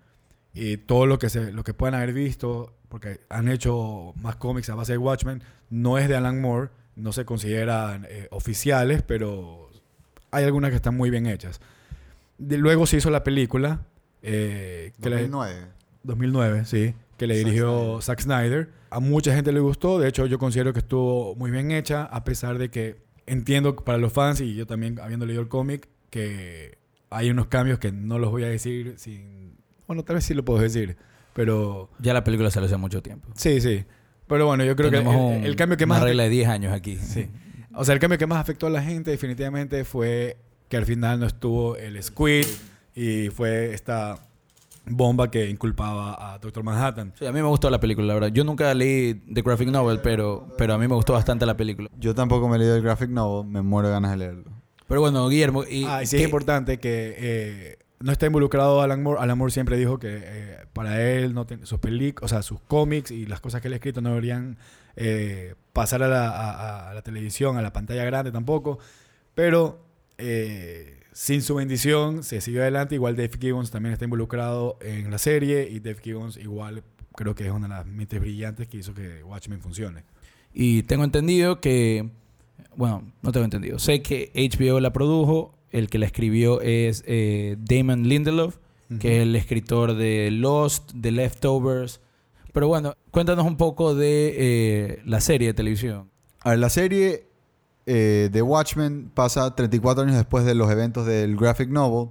Y todo lo que, se, lo que puedan haber visto, porque han hecho más cómics a base de Watchmen, no es de Alan Moore, no se consideran eh, oficiales, pero hay algunas que están muy bien hechas. De- luego se hizo la película, eh, que la- 2009. 2009, sí, que le Zack dirigió Snyder. Zack Snyder. A mucha gente le gustó, de hecho yo considero que estuvo muy bien hecha, a pesar de que entiendo para los fans, y yo también habiendo leído el cómic, que hay unos cambios que no los voy a decir sin... Bueno, tal vez sí lo puedo decir, pero... Ya la película salió hace mucho tiempo. Sí, sí. Pero bueno, yo creo que el, cambio que una más... regla de 10 años aquí. Sí. O sea, el cambio que más afectó a la gente definitivamente fue que al final no estuvo el Squid y fue esta bomba que inculpaba a Doctor Manhattan. Sí, a mí me gustó la película, la verdad. Yo nunca leí The Graphic Novel, pero, pero a mí me gustó bastante la película. Yo tampoco me he leído el graphic novel, me muero de ganas de leerlo. Pero bueno, Guillermo... Y, ah, y sí ¿qué- es importante que eh, no está involucrado Alan Moore. Alan Moore siempre dijo que eh, para él no ten- sus películas, o sea, sus cómics y las cosas que él ha escrito no deberían eh, pasar a la, a- a la televisión, a la pantalla grande tampoco. Pero eh, sin su bendición se siguió adelante. Igual Dave Gibbons también está involucrado en la serie y Dave Gibbons igual creo que es una de las mentes brillantes que hizo que Watchmen funcione. Y tengo entendido que... Bueno, no tengo entendido. Sé que HBO la produjo. El que la escribió es eh, Damon Lindelof, que es el escritor de Lost, The Leftovers. Pero bueno, cuéntanos un poco de eh, la serie de televisión. A ver, la serie eh, de Watchmen pasa 34 años después de los eventos del graphic novel.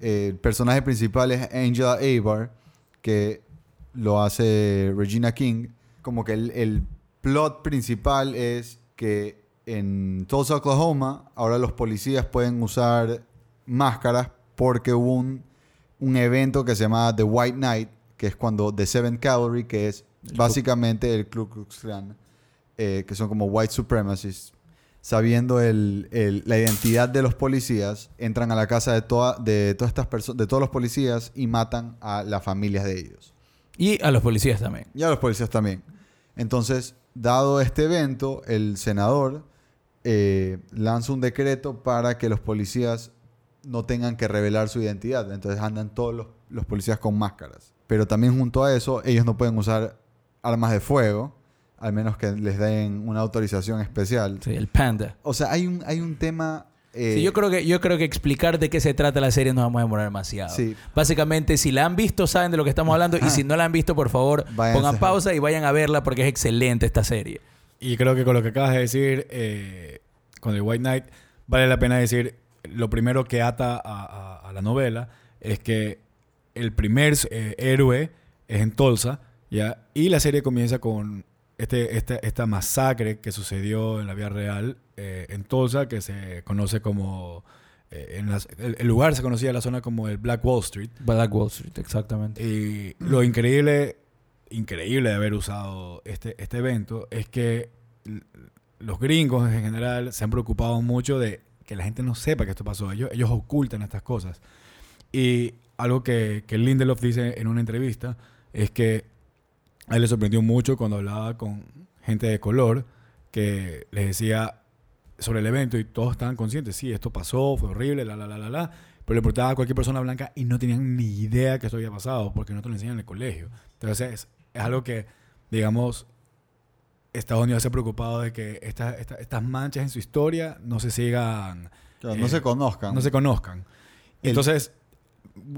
Eh, el personaje principal es Angela Abar, que lo hace Regina King. Como que el, el plot principal es que en Tulsa, Oklahoma, ahora los policías pueden usar máscaras porque hubo un, un evento que se llama The White Knight, que es cuando The Seventh Cavalry, que es básicamente el Ku Klux Klan, eh, que son como white supremacists, sabiendo el- el- la identidad de los policías, entran a la casa de, toda, de todas estas personas, de todos los policías y matan a las familias de ellos. Y a los policías también. Y a los policías también. Entonces, dado este evento, el senador eh, lanza un decreto para que los policías no tengan que revelar su identidad. Entonces andan todos los, los policías con máscaras. Pero también junto a eso, ellos no pueden usar armas de fuego, al menos que les den una autorización especial. Sí, el Panda. O sea, hay un, hay un tema... eh, Sí, yo creo que yo creo que explicar de qué se trata la serie nos vamos a demorar demasiado. Sí. Básicamente, si la han visto, saben de lo que estamos hablando. Y si no la han visto, por favor, Váyanse. pongan pausa y vayan a verla porque es excelente esta serie. Y creo que con lo que acabas de decir, eh, con el White Knight, vale la pena decir, lo primero que ata a, a- a la novela es que el primer eh, héroe es en Tulsa, ¿ya? Y la serie comienza con este, este- esta masacre que sucedió en la vida real eh, en Tulsa, que se conoce como... eh, en las- el, el lugar se conocía la zona como el Black Wall Street. Black Wall Street, exactamente. Y lo increíble, increíble de haber usado este, este evento es que los gringos en general se han preocupado mucho de que la gente no sepa que esto pasó. Ellos, ellos ocultan estas cosas. Y algo que, que Lindelof dice en una entrevista es que a él le sorprendió mucho cuando hablaba con gente de color que les decía sobre el evento y todos estaban conscientes, sí, esto pasó, fue horrible, la, la, la, la, la, pero le importaba a cualquier persona blanca y no tenían ni idea que esto había pasado porque no te lo enseñan en el colegio. Entonces, es, es algo que, digamos, Estados Unidos se ha preocupado de que esta- esta- estas manchas en su historia no se sigan claro, no eh, se conozcan. no se conozcan. El- Entonces,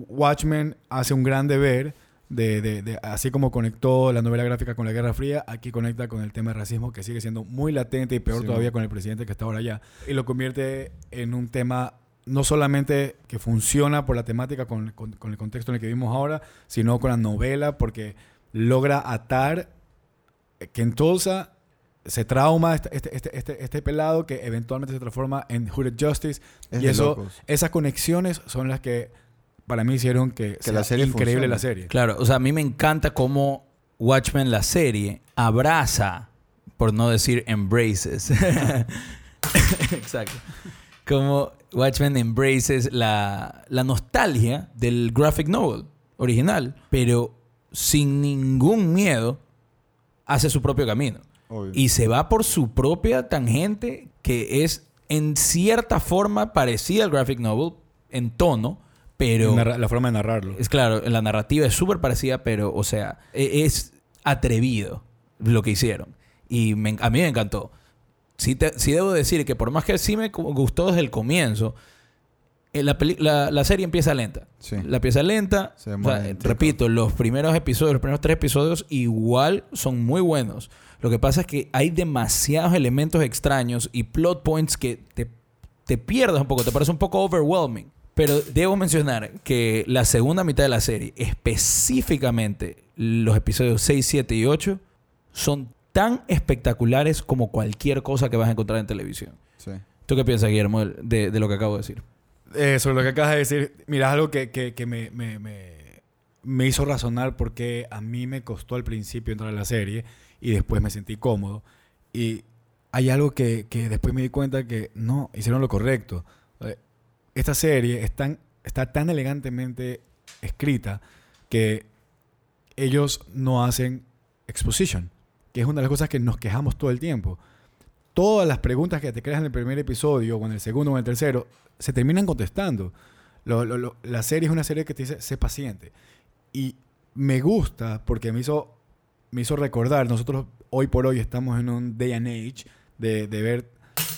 Watchmen hace un gran deber de, de- de- así como conectó la novela gráfica con la Guerra Fría, aquí conecta con el tema del racismo que sigue siendo muy latente y peor Sí. todavía con el presidente que está ahora allá. Y lo convierte en un tema no solamente que funciona por la temática con, con- con el contexto en el que vivimos ahora, sino con la novela porque logra atar que en Tulsa se trauma este, este, este, este, este pelado que eventualmente se transforma en Hooded Justice Es y de eso, locos. esas conexiones son las que para mí hicieron que, sea la serie increíble funcione. la serie. Claro, o sea, a mí me encanta cómo Watchmen, la serie, abraza, por no decir embraces. (laughs) Exacto. Como Watchmen embraces la, la nostalgia del graphic novel original, pero sin ningún miedo hace su propio camino. Obvio. y se va por su propia tangente que es en cierta forma parecida al graphic novel en tono, pero Narra- la forma de narrarlo. es claro, la narrativa es súper parecida, pero o sea, e- es atrevido lo que hicieron y me- a mí me encantó. Sí, te- sí debo decir que por más que sí me gu- gustó desde el comienzo, eh, la, la, la serie empieza lenta. Sí. La empieza lenta. Se o sea, repito, los primeros episodios, los primeros tres episodios igual son muy buenos. Lo que pasa es que hay demasiados elementos extraños y plot points que te, te pierdes un poco, te parece un poco overwhelming. Pero debo mencionar que la segunda mitad de la serie, específicamente los episodios 6, 7 y 8, son tan espectaculares como cualquier cosa que vas a encontrar en televisión. Sí. ¿Tú qué piensas, Guillermo, de, de lo que acabo de decir? Eh, sobre lo que acabas de decir, mira, es algo que, que- que me, me- me- me hizo razonar porque a mí me costó al principio entrar a la serie y después me sentí cómodo. Y hay algo que, que después me di cuenta que no, hicieron lo correcto. Esta serie está tan elegantemente escrita que ellos no hacen exposition, que es una de las cosas que nos quejamos todo el tiempo. Todas las preguntas que te creas en el primer episodio o en el segundo o en el tercero se terminan contestando. La serie es una serie que te dice, sé paciente. Y me gusta porque me hizo, recordar, nosotros hoy por hoy estamos en un day and age de ver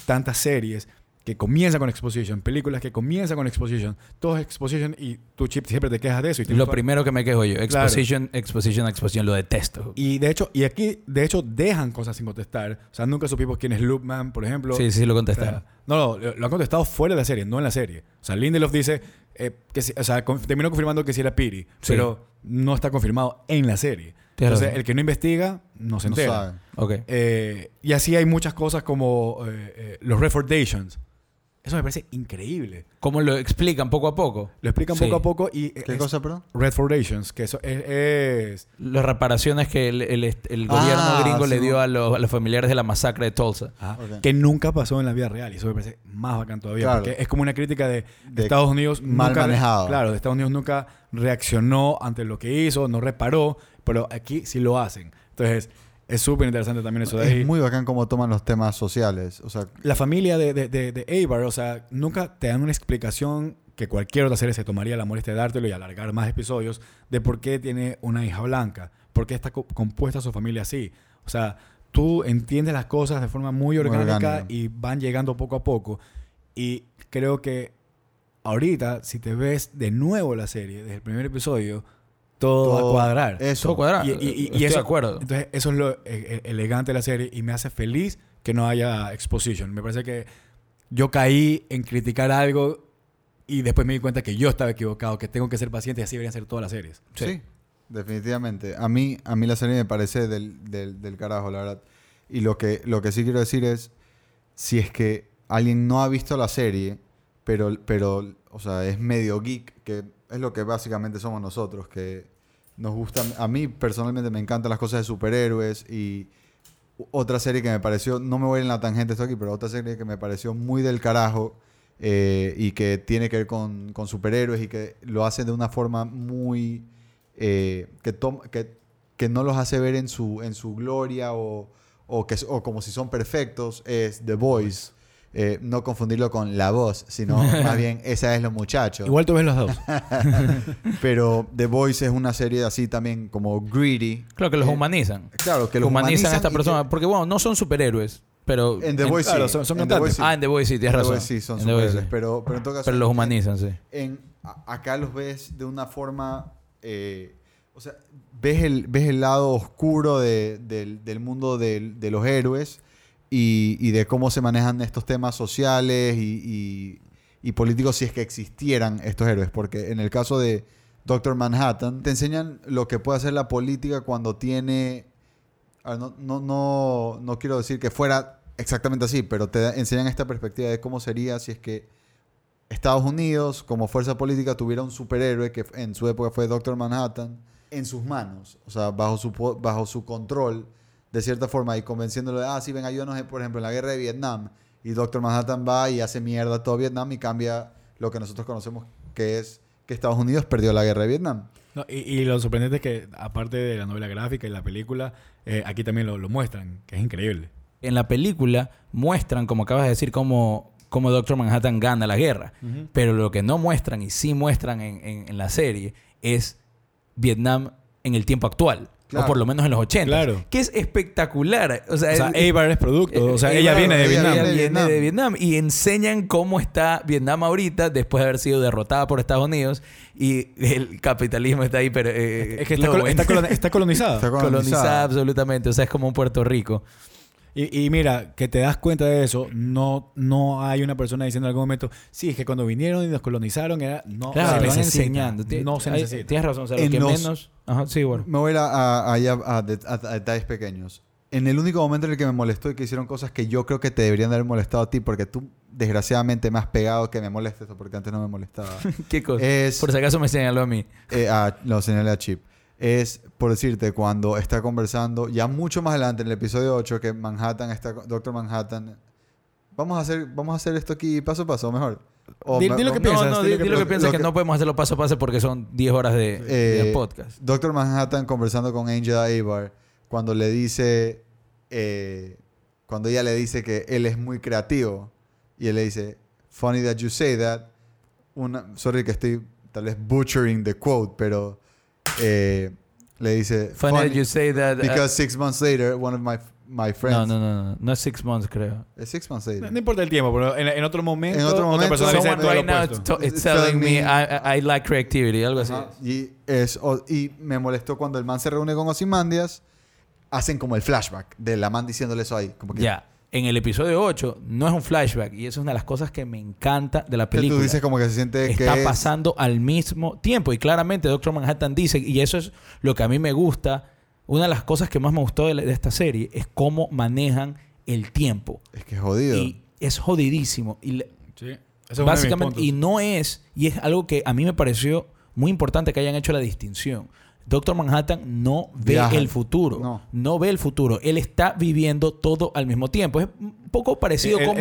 tantas series que comienzan con exposition, películas que comienzan con exposition, todo es exposition y tu chip siempre te quejas de eso. Y Lo primero que me quejo yo, Claro. exposition, exposition, exposition, lo detesto. Y de hecho, y aquí, de hecho, dejan cosas sin contestar. O sea, nunca supimos quién es Loopman, por ejemplo. Sí, sí, lo O contestaron. sea, no, no, lo, han contestado fuera de la serie, no en la serie. O sea, Lindelof dice eh, que, o sea, conf- terminó confirmando que sí era Piri, Sí. pero no está confirmado en la serie. Tienes Entonces, el que no investiga no se No entera. sabe. Ok. Eh, y así hay muchas cosas como eh, eh, los recordations. Eso me parece increíble. ¿Cómo lo explican poco a poco? Lo explican Sí. poco a poco y... ¿Qué es- cosa, perdón? Recordations, que eso es... es- Las reparaciones que el, el- el Ah, gobierno gringo le dio a los, a los familiares de la masacre de Tulsa. Ok. que nunca pasó en la vida real y eso me parece más bacán todavía Claro. porque es como una crítica de, De Estados Unidos mal nunca manejado. claro de Estados Unidos nunca reaccionó ante lo que hizo no reparó pero aquí sí lo hacen entonces es súper interesante también eso de ahí Es muy bacán cómo toman los temas sociales. O sea, la familia de, de, de, de o sea, nunca te dan una explicación que cualquier otra serie se tomaría la molestia de dártelo y alargar más episodios de por qué tiene una hija blanca, por qué está co- compuesta su familia así. O sea, tú entiendes las cosas de forma muy orgánica orgánica. y van llegando poco a poco. Y creo que ahorita, si te ves de nuevo la serie, desde el primer episodio, todo, va a todo- cuadrar. Eso. Todo cuadrado. Y- y- y- y Estoy eso- de acuerdo. Entonces, eso es lo eh, eh, elegante de la serie y me hace feliz que no haya exposition. Me parece que yo caí en criticar algo y después me di cuenta que yo estaba equivocado, que tengo que ser paciente y así deberían ser todas las series. Sí. Sí. definitivamente. A mí, a mí la serie me parece del, del, del carajo, la verdad. Y lo que, lo que sí quiero decir es, si es que alguien no ha visto la serie, pero, pero o sea, es medio geek, que es lo que básicamente somos nosotros, que nos gusta, a mí personalmente me encantan las cosas de superhéroes y otra serie que me pareció, no me voy en la tangente esto aquí, pero otra serie que me pareció muy del carajo eh, y que tiene que ver con, con superhéroes y que lo hace de una forma muy... eh, que, que, que no los hace ver en su, en su gloria o, o, que, o como si son perfectos, es The Voice. Eh, no confundirlo con La Voz, sino (laughs) más bien esa es los muchachos. Igual tú ves los dos. (laughs) Pero The Voice es una serie así también como greedy. Claro que los Eh, humanizan. Claro, que los humanizan, a esta que- persona. Porque, bueno, no son superhéroes, pero... En The Voice claro, sí. son- son En The sí. Ah, en The Voice sí, tienes En The razón. Sí son En superhéroes, pero, pero en todo caso... Pero los humanizan, sí. en- acá los ves de una forma... eh, o sea, ves el, ves el lado oscuro de- del, del mundo de los héroes y, de cómo se manejan estos temas sociales y, y- políticos si es que existieran estos héroes. Porque en el caso de Doctor Manhattan, te enseñan lo que puede hacer la política cuando tiene... no, no, no, no quiero decir que fuera exactamente así, pero te enseñan esta perspectiva de cómo sería si es que Estados Unidos, como fuerza política, tuviera un superhéroe que en su época fue Doctor Manhattan en sus manos, o sea, bajo su, bajo su control, de cierta forma, y convenciéndolo de, ah, sí, ven, ayúdanos, por ejemplo, en la guerra de Vietnam, y Doctor Manhattan va y hace mierda a todo Vietnam y cambia lo que nosotros conocemos que es que Estados Unidos perdió la guerra de Vietnam. No, y, y lo sorprendente es que, aparte de la novela gráfica y la película, eh, aquí también lo, lo muestran, que es increíble. En la película muestran, como acabas de decir, cómo, cómo Doctor Manhattan gana la guerra. Pero lo que no muestran y sí muestran en, en- en la serie es Vietnam en el tiempo actual. Claro. O por lo menos en los 80. Claro. Que es espectacular. O sea, O sea, es- Eibar es producto, o sea, ella viene de ella Vietnam. Viene Vietnam. de Vietnam. Y enseñan cómo está Vietnam ahorita después de haber sido derrotada por Estados Unidos. Y el capitalismo está ahí, pero... eh, Es que está, colo- está colon- está colonizada. Está colonizada colonizada. absolutamente. O sea, es como un Puerto Rico. Y, y mira, que te das cuenta de eso, no, no hay una persona diciendo en algún momento, sí, es que cuando vinieron y nos colonizaron era... No, Claro, se van enseñando. No se hay- necesita. Tienes razón. O sea, lo En que los- menos... Ajá, sí, bueno. Me voy a, a, ahí a- a a- a detalles pequeños. En el único momento en el que me molestó y que hicieron cosas que yo creo que te deberían de haber molestado a ti, porque tú desgraciadamente me has pegado que me moleste esto, porque antes no me molestaba. (laughs) ¿Qué cosa? es, Por si acaso me señaló a mí. eh, a- lo señalé a Chip. Es, por decirte, cuando está conversando, ya mucho más adelante en el episodio 8, que Manhattan está, con- Doctor Manhattan. Vamos a hacer, vamos a hacer esto aquí paso a paso, mejor. O Di- lo que piensas, no, no, di lo que di lo que piensas. que, que- no podemos hacerlo paso a paso porque son 10 horas de, de Eh, podcast. Doctor Manhattan conversando con Angela Abar cuando le dice, eh, cuando ella le dice que él es muy creativo y él le dice, funny that you say that. Una, sorry que estoy tal vez butchering the quote, pero eh, le dice, Funny that you say that... uh, because six months later, one of my, my friends, no, no, no, no. No es six months, creo. Es six months No, later. no importa el tiempo, pero en, en otro momento, En otro otra momento, persona dice right now to- is telling me I, I like creativity, algo así. Y, es, y me molestó cuando el man se reúne con Ozymandias, hacen como el flashback de la man diciéndole eso ahí. Como que, Ya. En el episodio 8 no es un flashback y eso es una de las cosas que me encanta de la que película. tú dices como que se siente que está es- pasando al mismo tiempo. Y claramente Doctor Manhattan dice, y eso es lo que a mí me gusta, una de las cosas que más me gustó de, la- de esta serie es cómo manejan el tiempo. Es que es jodido. Y es jodidísimo. Y le- Sí. Ese es uno de mis básicamente, y no es, y es algo que a mí me pareció muy importante que hayan hecho la distinción. Doctor Manhattan no ve Viaja. el futuro. No. No. ve el futuro. Él está viviendo todo al mismo tiempo. Es un poco parecido como.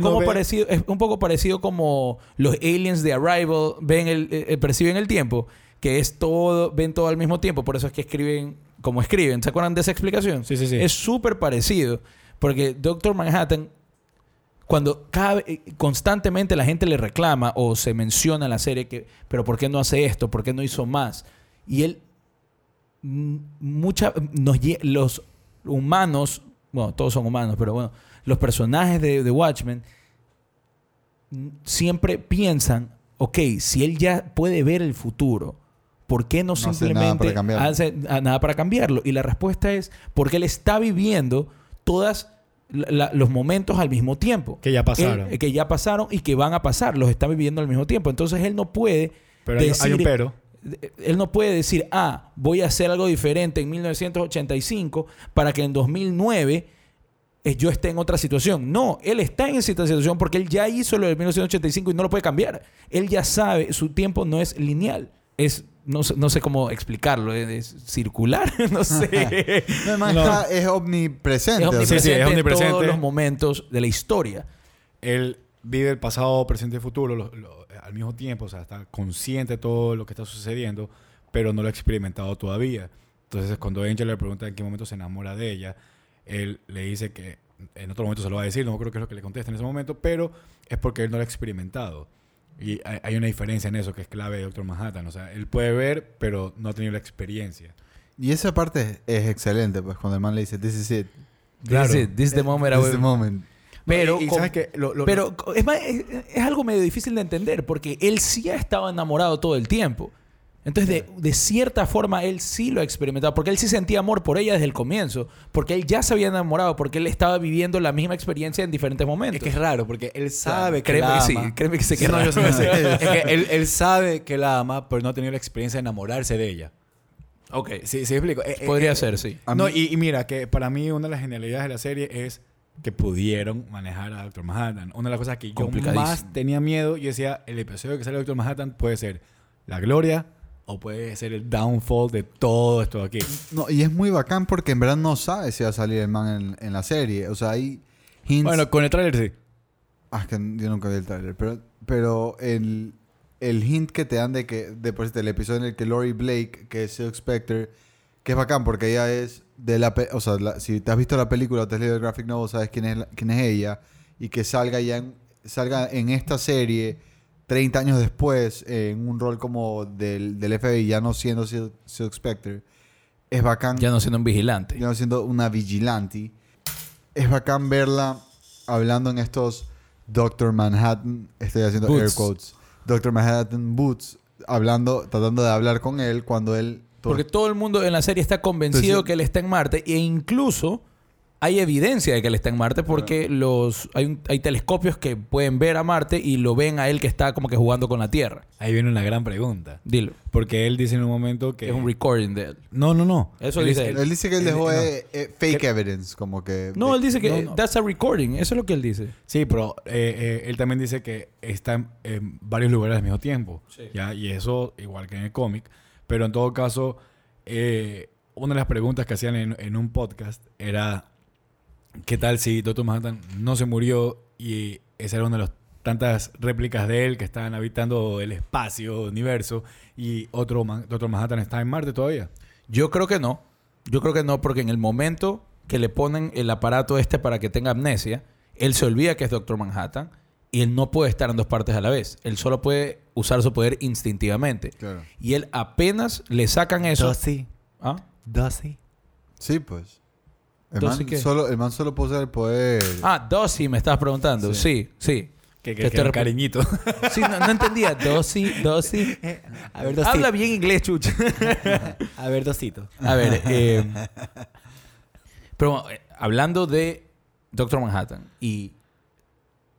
no ve- parecido, es un poco parecido como los aliens de Arrival ven el, eh, eh, perciben el tiempo. Que es todo, ven todo al mismo tiempo. Por eso es que escriben como escriben. ¿Se acuerdan de esa explicación? Sí, sí, sí. Es súper parecido. Porque Doctor Manhattan cuando cada, eh, constantemente la gente le reclama o se menciona en la serie que, pero ¿por qué no hace esto? ¿Por qué no hizo más? Y él, mucha, nos, lle- los humanos, bueno, todos son humanos, pero bueno, los personajes de, de Watchmen siempre piensan, ok, si él ya puede ver el futuro, ¿por qué no, simplemente hace nada para cambiarlo? Y la respuesta es porque él está viviendo todas la- la- los momentos al mismo tiempo. Que ya pasaron. Él- eh, que ya pasaron y que van a pasar, los está viviendo al mismo tiempo. Entonces él no puede Pero hay, hay un pero. Él no puede decir, ah, voy a hacer algo diferente en 1985 para que en 2009 eh, yo esté en otra situación. No, él está en esa situación porque él ya hizo lo de 1985 y no lo puede cambiar. Él ya sabe, su tiempo no es lineal. Es, no, sé- no sé cómo explicarlo, es, es circular, (laughs) no sé. No, además No. está- es omnipresente. es omnipresente, sí, es en omnipresente. todos los momentos de la historia. Él vive el pasado, presente y futuro lo- lo- al mismo tiempo, o sea, está consciente de todo lo que está sucediendo, pero no lo ha experimentado todavía. Entonces, cuando Angel le pregunta en qué momento se enamora de ella, él le dice que en otro momento se lo va a decir, no creo que es lo que le contesta en ese momento, pero es porque él no lo ha experimentado. Y hay, hay una diferencia en eso que es clave de Doctor Manhattan. O sea, él puede ver, pero no ha tenido la experiencia. Y esa parte es, es excelente, pues cuando el man le dice, this is it. Claro. This is it, this is the moment I This is will- the moment. Pero, y, y sabes que lo, lo- pero es, más, es, es algo medio difícil de entender porque él sí ha estado enamorado todo el tiempo. Entonces, de, de cierta forma, él sí lo ha experimentado porque él sí sentía amor por ella desde el comienzo, porque él ya se había enamorado, porque él estaba viviendo la misma experiencia en diferentes momentos. Es que es raro, porque él sabe que créeme la que sí, ama. créeme que sé que no, yo sé, (laughs) es que él, él sabe que la ama, pero no ha tenido la experiencia de enamorarse de ella. Ok, Sí, sí, explico. Eh, eh, podría eh, ser, sí. No, y, y mira, que para mí una de las genialidades de la serie es que pudieron manejar a Doctor Manhattan. Una de las cosas que yo más tenía miedo, yo decía, el episodio que sale Doctor Manhattan puede ser la gloria o puede ser el downfall de todo esto de aquí. No, y es muy bacán porque en verdad no sabe si va a salir el man en, en la serie. O sea, hay hints. Bueno, con el tráiler sí. Ah, es que yo nunca vi el trailer. Pero, pero el, el hint que te dan de que, de por el episodio en el que Lori Blake, que es Silk Spectre, que es bacán porque ella es de la... O sea, la- si te has visto la película o te has leído el graphic novel, sabes quién es, la- quién es ella. Y que salga ya en, salga en esta serie 30 años después en un rol como del, del FBI, ya no siendo Silk, Spectre. Es bacán. Ya no siendo un vigilante. Ya no siendo una vigilante. Es bacán verla hablando en estos Doctor Manhattan, estoy haciendo air quotes, Doctor Manhattan Boots, hablando, tratando de hablar con él cuando él... Porque todo el mundo en la serie está convencido Entonces- que él está en Marte e incluso hay evidencia de que él está en Marte porque los hay, un- hay telescopios que pueden ver a Marte y lo ven a él que está como que jugando con la Tierra. Ahí viene una gran pregunta. Dilo. Porque él dice en un momento que... Es un recording de él. No, no, no. Eso Él dice él. Él dice que él dejó no. eh, eh, fake evidence, como que... No, él dice que No, no. that's a recording. Eso es lo que él dice. Sí, pero eh, eh, él también dice que está en, en varios lugares al mismo tiempo. Sí. ¿ya? Y eso, igual que en el cómic. Pero en todo caso, eh, una de las preguntas que hacían en, un podcast era: ¿qué tal si Doctor Manhattan no se murió y esa era una de las tantas réplicas de él que estaban habitando el espacio, universo, y otro Doctor Manhattan está en Marte todavía? Yo creo que no. Yo creo que no porque en el momento que le ponen el aparato este para que tenga amnesia, él se olvida que es Doctor Manhattan y él no puede estar en dos partes a la vez. Él solo puede usar su poder instintivamente. Claro. Y él apenas le sacan eso. sí. ¿Ah? Dosi. Sí, pues. El man, ¿qué? solo, el man solo puede usar el poder... Ah, Dossi me estabas preguntando. Sí, sí. Que, Que que, cariñito. (laughs) Sí, no, no entendía. Dossi, Dossi. (laughs) A ver, Habla bien inglés, chucha. (laughs) A ver, Dosito. A ver, eh, pero eh, hablando de Doctor Manhattan y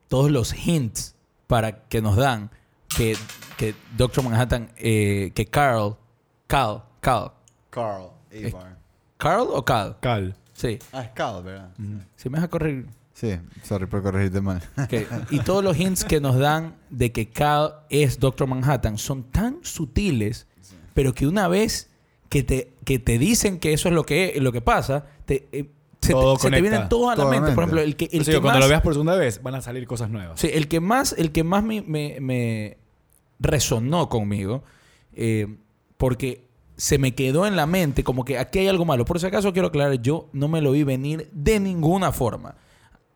todos los hints para que nos dan que, que Doctor Manhattan, eh, que Carl, Carl, Carl, Carl Abar. Carl o Cal, Cal. sí, Ah, es Carl, ¿verdad? si me deja correr. Sí, sorry por corregirte mal. (laughs) y todos los hints que nos dan de que Cal es Doctor Manhattan son tan sutiles, pero que una vez que te, que te dicen que eso es lo que, lo que pasa, te, eh, se, Todo te, se te vienen todos a la mente. Por ejemplo, el que, el que cuando más, lo veas por segunda vez, van a salir cosas nuevas. sí, el que más, el que más me, me- me resonó conmigo, eh, porque se me quedó en la mente como que aquí hay algo malo. Por si acaso quiero aclarar, yo no me lo vi venir de ninguna forma.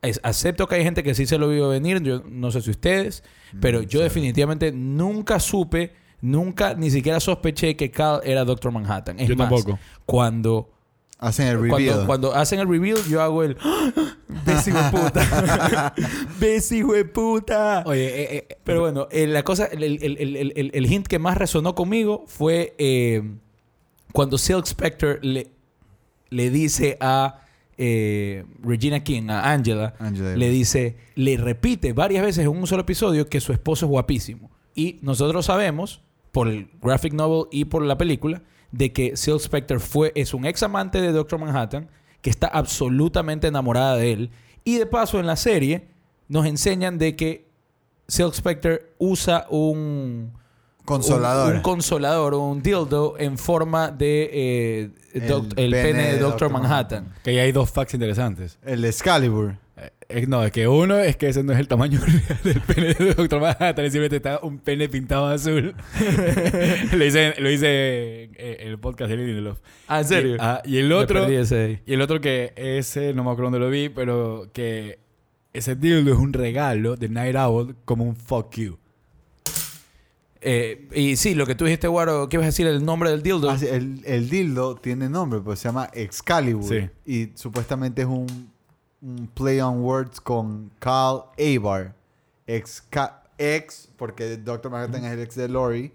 Es- acepto que hay gente que sí se lo vio venir, yo no sé si ustedes, pero yo definitivamente nunca supe, nunca ni siquiera sospeché que Cal era Doctor Manhattan. Es Yo más, tampoco. Cuando hacen el reveal. cuando, cuando hacen el reveal, yo hago el. ¡Ves, hijo de puta! (laughs) ¡Ves, hijo de puta! Oye, eh, eh, Pero bueno, eh, la cosa, el, el- el- el- el- el hint que más resonó conmigo fue eh, cuando Silk Spectre le, le dice a eh, Regina King, a Angela, Angela le dice, le repite varias veces en un solo episodio que su esposo es guapísimo. Y nosotros sabemos, por el graphic novel y por la película, de que Silk Spectre fue, es un ex amante de Doctor Manhattan, que está absolutamente enamorada de él. Y de paso, en la serie, nos enseñan de que Silk Spectre usa un... Consolador. Un, un consolador, un dildo en forma de eh, El pene de Doctor Dr. Manhattan. que ahí hay dos facts interesantes. El Excalibur. Eh, no, es que uno es que ese no es el tamaño (laughs) real del pene de Doctor Manhattan, simplemente está un pene pintado azul. (laughs) lo hice, lo hice en, en el podcast de Lindelof. Ah, ¿en serio? Y, ah, y el otro, y el otro que ese, no me acuerdo dónde lo vi, pero que ese dildo es un regalo de Night Owl como un fuck you. Eh, y sí, lo que tú dijiste, Guaro, ¿qué vas a decir el nombre del dildo? Ah, sí, el, el dildo tiene nombre, pues se llama Excalibur. Sí. Y supuestamente es un, un play on words con Carl Abar. Ex, ex porque Doctor Manhattan es el ex de Lori.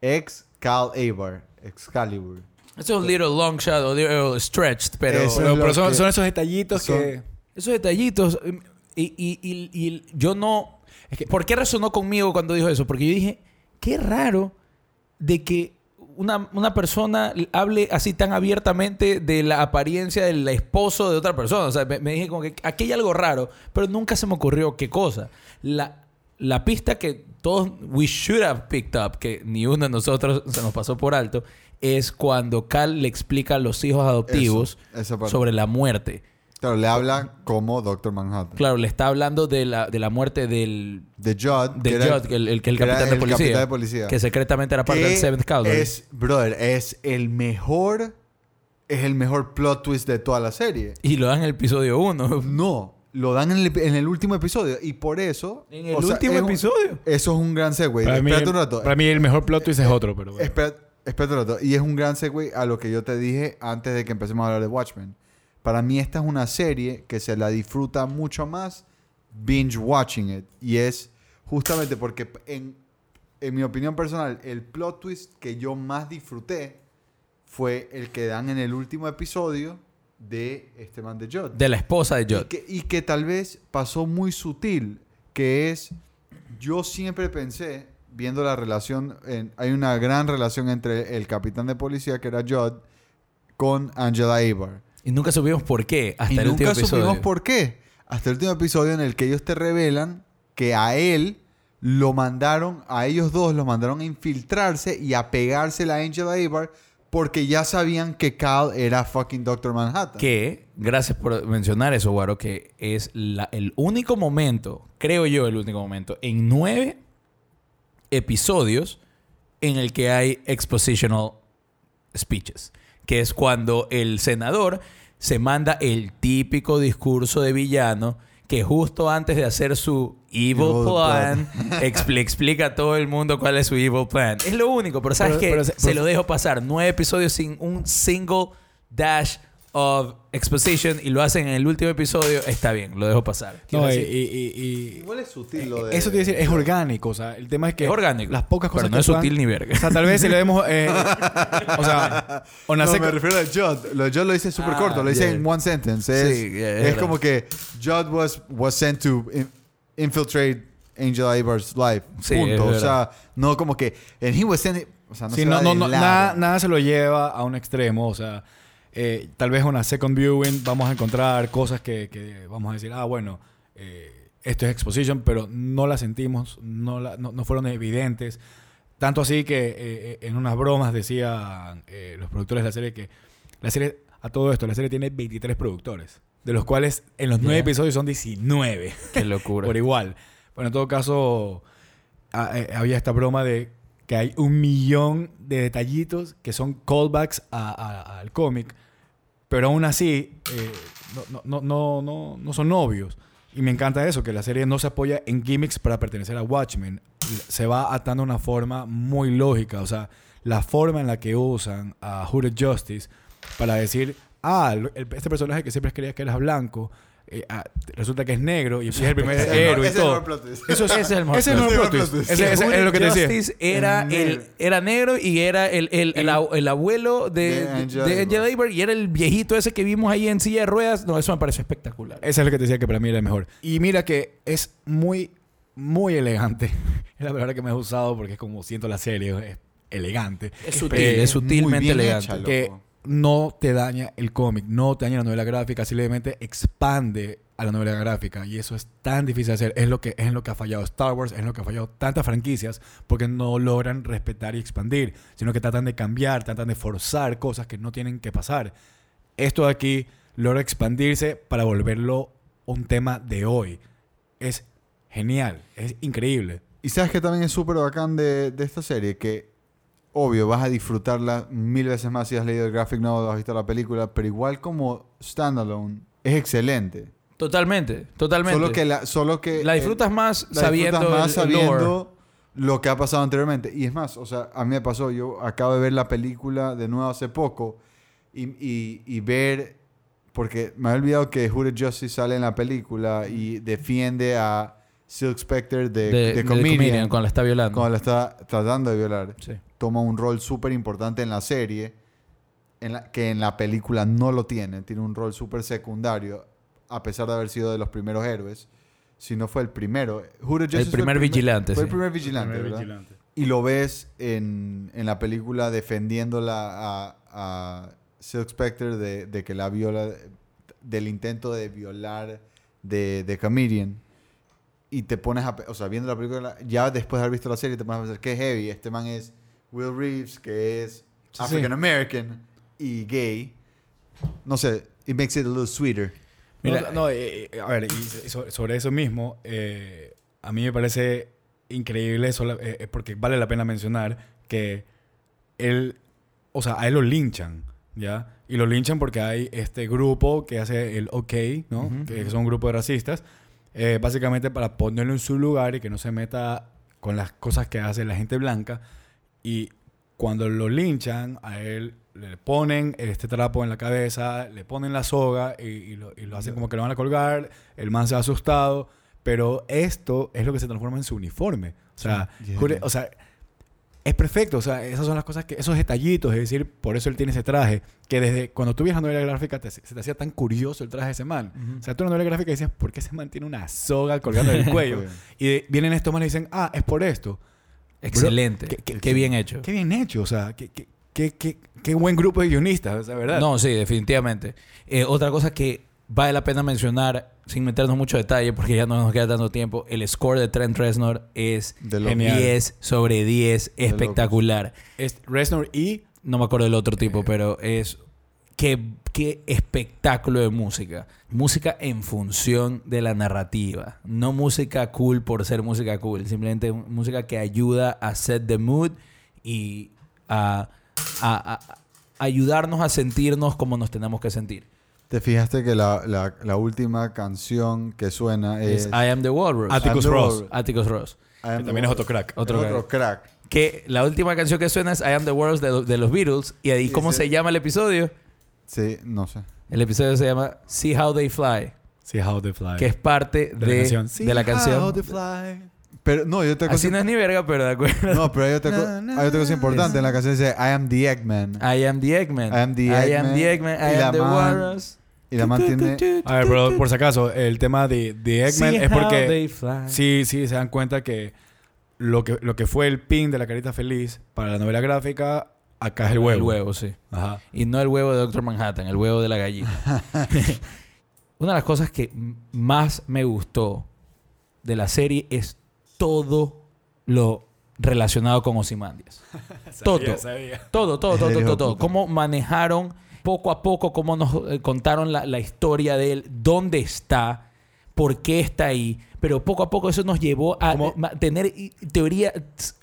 Ex Carl Abar. Excalibur. Eso es un little long shot o little stretched, pero Eso Pero, es lo pero son, esos detallitos son- que... esos detallitos. Y, y- y- y yo no. Es que, ¿Por qué resonó conmigo cuando dijo eso? Porque yo dije, qué raro de que una, una persona hable así tan abiertamente de la apariencia del esposo de otra persona. O sea, me, me dije como que aquí hay algo raro, pero nunca se me ocurrió qué cosa. La, la pista que todos we should have picked up, que ni uno de nosotros se nos pasó por alto, es cuando Cal le explica a los hijos adoptivos Eso, sobre la muerte. Claro, le habla como Doctor Manhattan. Claro, le está hablando de la, de la muerte del, De Judd. de que era Judd, el, el, que el que era capitán de el policía. capitán de policía. Que secretamente era parte del Seventh Cavalry. Es, brother, es el mejor... Es el mejor plot twist de toda la serie. Y lo dan en el episodio 1. No, lo dan en el, en el último episodio. Y por eso... En el o sea, último es un- episodio. eso es un gran segue. Para mí, un rato. para mí el mejor plot twist es otro, pero bueno. Espera, espérate un rato. Y es un gran segue a lo que yo te dije antes de que empecemos a hablar de Watchmen. Para mí esta es una serie que se la disfruta mucho más binge watching it. Y es justamente porque en, en mi opinión personal, el plot twist que yo más disfruté fue el que dan en el último episodio de este man de Judd. De la esposa de Y Judd. que, y que tal vez pasó muy sutil, que es, yo siempre pensé, viendo la relación, en- hay una gran relación entre el capitán de policía, que era Judd, con Angela Abar. Y nunca supimos por qué hasta y el último nunca episodio. supimos por qué. Hasta el último episodio en el que ellos te revelan que a él lo mandaron, a ellos dos los mandaron a infiltrarse y a pegársela a Angela Abar porque ya sabían que Cal era fucking Doctor Manhattan. Que, gracias por mencionar eso, Guaro, que es la- el único momento, creo yo, el único momento, en nueve episodios en el que hay expositional speeches. Que es cuando el senador se manda el típico discurso de villano que justo antes de hacer su evil, Evil plan, (laughs) expli- explica a todo el mundo cuál es su evil plan. Es lo único, pero ¿sabes pero se- se lo dejo pasar. Nueve episodios sin un single dash of exposition y lo hacen en el último episodio. Está bien, lo dejo pasar. No, y, y- y- Igual es sutil lo de... Eso te iba a decir, es orgánico. O sea, el tema es que. es orgánico. Las pocas cosas pero no que es sutil ni verga. O sea, tal vez si le demos. eh, (laughs) o sea, o No, me refiero a Judd. Lo de Judd lo dice súper Ah, corto. Lo dice yeah. en one sentence. Es, Sí, yeah, es es como que Judd was, was sent to in- infiltrate Angel Ibar's life. Sí, punto. O sea, no como que... And he was sent... O sea, no Sí, se no, no, nada, nada se lo lleva a un extremo. O sea, eh, tal vez una second viewing vamos a encontrar cosas que, que vamos a decir, ah, bueno, eh, esto es exposition, pero no la sentimos, no, la- no, no fueron evidentes. Tanto así que eh, en unas bromas decían los productores de la serie que la serie, a todo esto, la serie tiene 23 productores, de los cuales en los nueve Yeah. episodios son 19 Qué locura. (laughs) por igual. Bueno, en todo caso, a- eh, había esta broma de que hay un millón de detallitos que son callbacks al cómic, pero aún así eh, no, no, no, no, no son obvios. Y me encanta eso, que la serie no se apoya en gimmicks para pertenecer a Watchmen. Se va atando de una forma muy lógica. O sea, la forma en la que usan a Hooded Justice para decir, ah, este personaje que siempre creía que era blanco, eh, ah, resulta que es negro y es el (laughs) primer héroe y ese es el todo. Eso es, (laughs) Ese es el mejor ese es el mejor plot twist. Ese Ese- ese Hooded es lo que te decía. Justice era, El el, negro. era negro y era el, el, el, el abuelo de, De Abar. Abar y era el viejito ese que vimos ahí en silla de ruedas. No, eso me pareció espectacular. Ese es lo que te decía que para mí era el mejor. Y mira que es muy, muy elegante. (laughs) Es la palabra que me he usado porque es como siento la serie, es elegante. Es sutil, Eh, es sutilmente elegante. hecha, loco. que no te daña el cómic, no te daña la novela gráfica, simplemente expande a la novela gráfica y eso es tan difícil de hacer, es lo que es lo que ha fallado Star Wars, es lo que ha fallado tantas franquicias porque no logran respetar y expandir, sino que tratan de cambiar, tratan de forzar cosas que no tienen que pasar. Esto de aquí logra expandirse para volverlo un tema de hoy. Es genial, es increíble. Y sabes que también es súper bacán de, de esta serie, que obvio vas a disfrutarla mil veces más si has leído el graphic novel o has visto la película, pero igual como standalone es excelente. Totalmente, totalmente. Solo que la, solo que la disfrutas más la sabiendo, disfrutas más el- el sabiendo lo que ha pasado anteriormente. Y es más, o sea, a mí me pasó, yo acabo de ver la película de nuevo hace poco y, y- y ver, porque me había olvidado que Hooded Justice sale en la película y defiende a Silk Spectre de, de, de, de Comedian, Comedian, cuando la está violando. cuando la está tratando de violar. Sí. Toma un rol súper importante en la serie, en la, que en la película no lo tiene. Tiene un rol súper secundario, a pesar de haber sido de los primeros héroes. Si no fue el primero. Hooded Justice fue primer vigilante, Fue el primer vigilante, ¿verdad? Y lo ves en, en la película defendiéndola a, a Silk Spectre de, de que la viola, del intento de violar de, de Comedian. Y te pones a, o sea, viendo la película, ya después de haber visto la serie, te pones a pensar que heavy. Este man es Will Reeves, que es sí. African American y gay. No sé, it makes it a little sweeter. Mira, no, no, eh, eh, a ver, y sobre eso mismo, eh, a mí me parece increíble, eh, eh, porque vale la pena mencionar que él, o sea, a él lo linchan, ¿ya? Y lo linchan porque hay este grupo que hace el OK, ¿no? Que son un grupo de racistas, eh, básicamente para ponerlo en su lugar y que no se meta con las cosas que hace la gente blanca. Y cuando lo linchan, a él le ponen este trapo en la cabeza, le ponen la soga y, y lo, y lo hacen como que lo van a colgar. El man se ha asustado. Pero esto es lo que se transforma en su uniforme. O sea, jure- o sea es perfecto. O sea, esas son las cosas que... Esos detallitos. Es decir, por eso él tiene ese traje. Que desde cuando tú veías la novela gráfica te- se te hacía tan curioso el traje de ese man. O sea, tú en la novela gráfica decías, ¿por qué ese man tiene una soga colgando del (laughs) cuello? y de- vienen estos manes y dicen, ah, es por esto. Excelente. ¿qué- qué, qué- bien hecho. Qué bien hecho, o sea, qué, qué, qué, qué- qué buen grupo de guionistas, o sea, ¿verdad? No, sí, definitivamente. Eh, otra cosa que vale la pena mencionar, sin meternos mucho detalle, porque ya no nos queda tanto tiempo, el score de Trent Reznor es De lo- Genial. 10 sobre 10, De locos. espectacular. Es Reznor y No me acuerdo del otro tipo, Eh. pero es... Qué, qué espectáculo de música. Música en función de la narrativa. No música cool por ser música cool. Simplemente música que ayuda a set the mood y a, a- a- a ayudarnos a sentirnos como nos tenemos que sentir. ¿Te fijaste que la, la, la última canción que suena es... Es I Am the Walrus. Atticus Ross. Atticus Ross. Que también es otro crack. Otro Es otro crack. Que la última canción que suena es I Am the Walrus de, de los Beatles. ¿Y ahí cómo se llama el episodio? Sí, no sé. El episodio se llama See How They Fly. Sí, How They Fly. Que es parte De de, la canción. de la See canción. How They Fly. Pero no, otra cosa... Así no es ni verga, pero de acuerdo. No, pero hay otra, hay cosa importante. es- En la canción dice I am the Eggman. I am the Eggman. I am the I am Eggman. the Eggman. I Y la am the Walrus. Y la man tiene... A ver, pero por si acaso, el tema de, de Eggman See es how porque... they fly. Sí, sí, se dan cuenta que lo que, lo que fue el pin de la carita feliz para la novela gráfica, acá es el huevo. El huevo, sí. Ajá. Y no el huevo de Doctor Manhattan, el huevo de la gallina. (laughs) Una de las cosas que más me gustó de la serie es todo lo relacionado con Ozymandias. (laughs) Todo. Sabía. Todo, todo, todo, todo, todo. puta. Cómo manejaron poco a poco, cómo nos eh, contaron la, la historia de él, dónde está, por qué está ahí. Pero poco a poco eso nos llevó a eh, tener teorías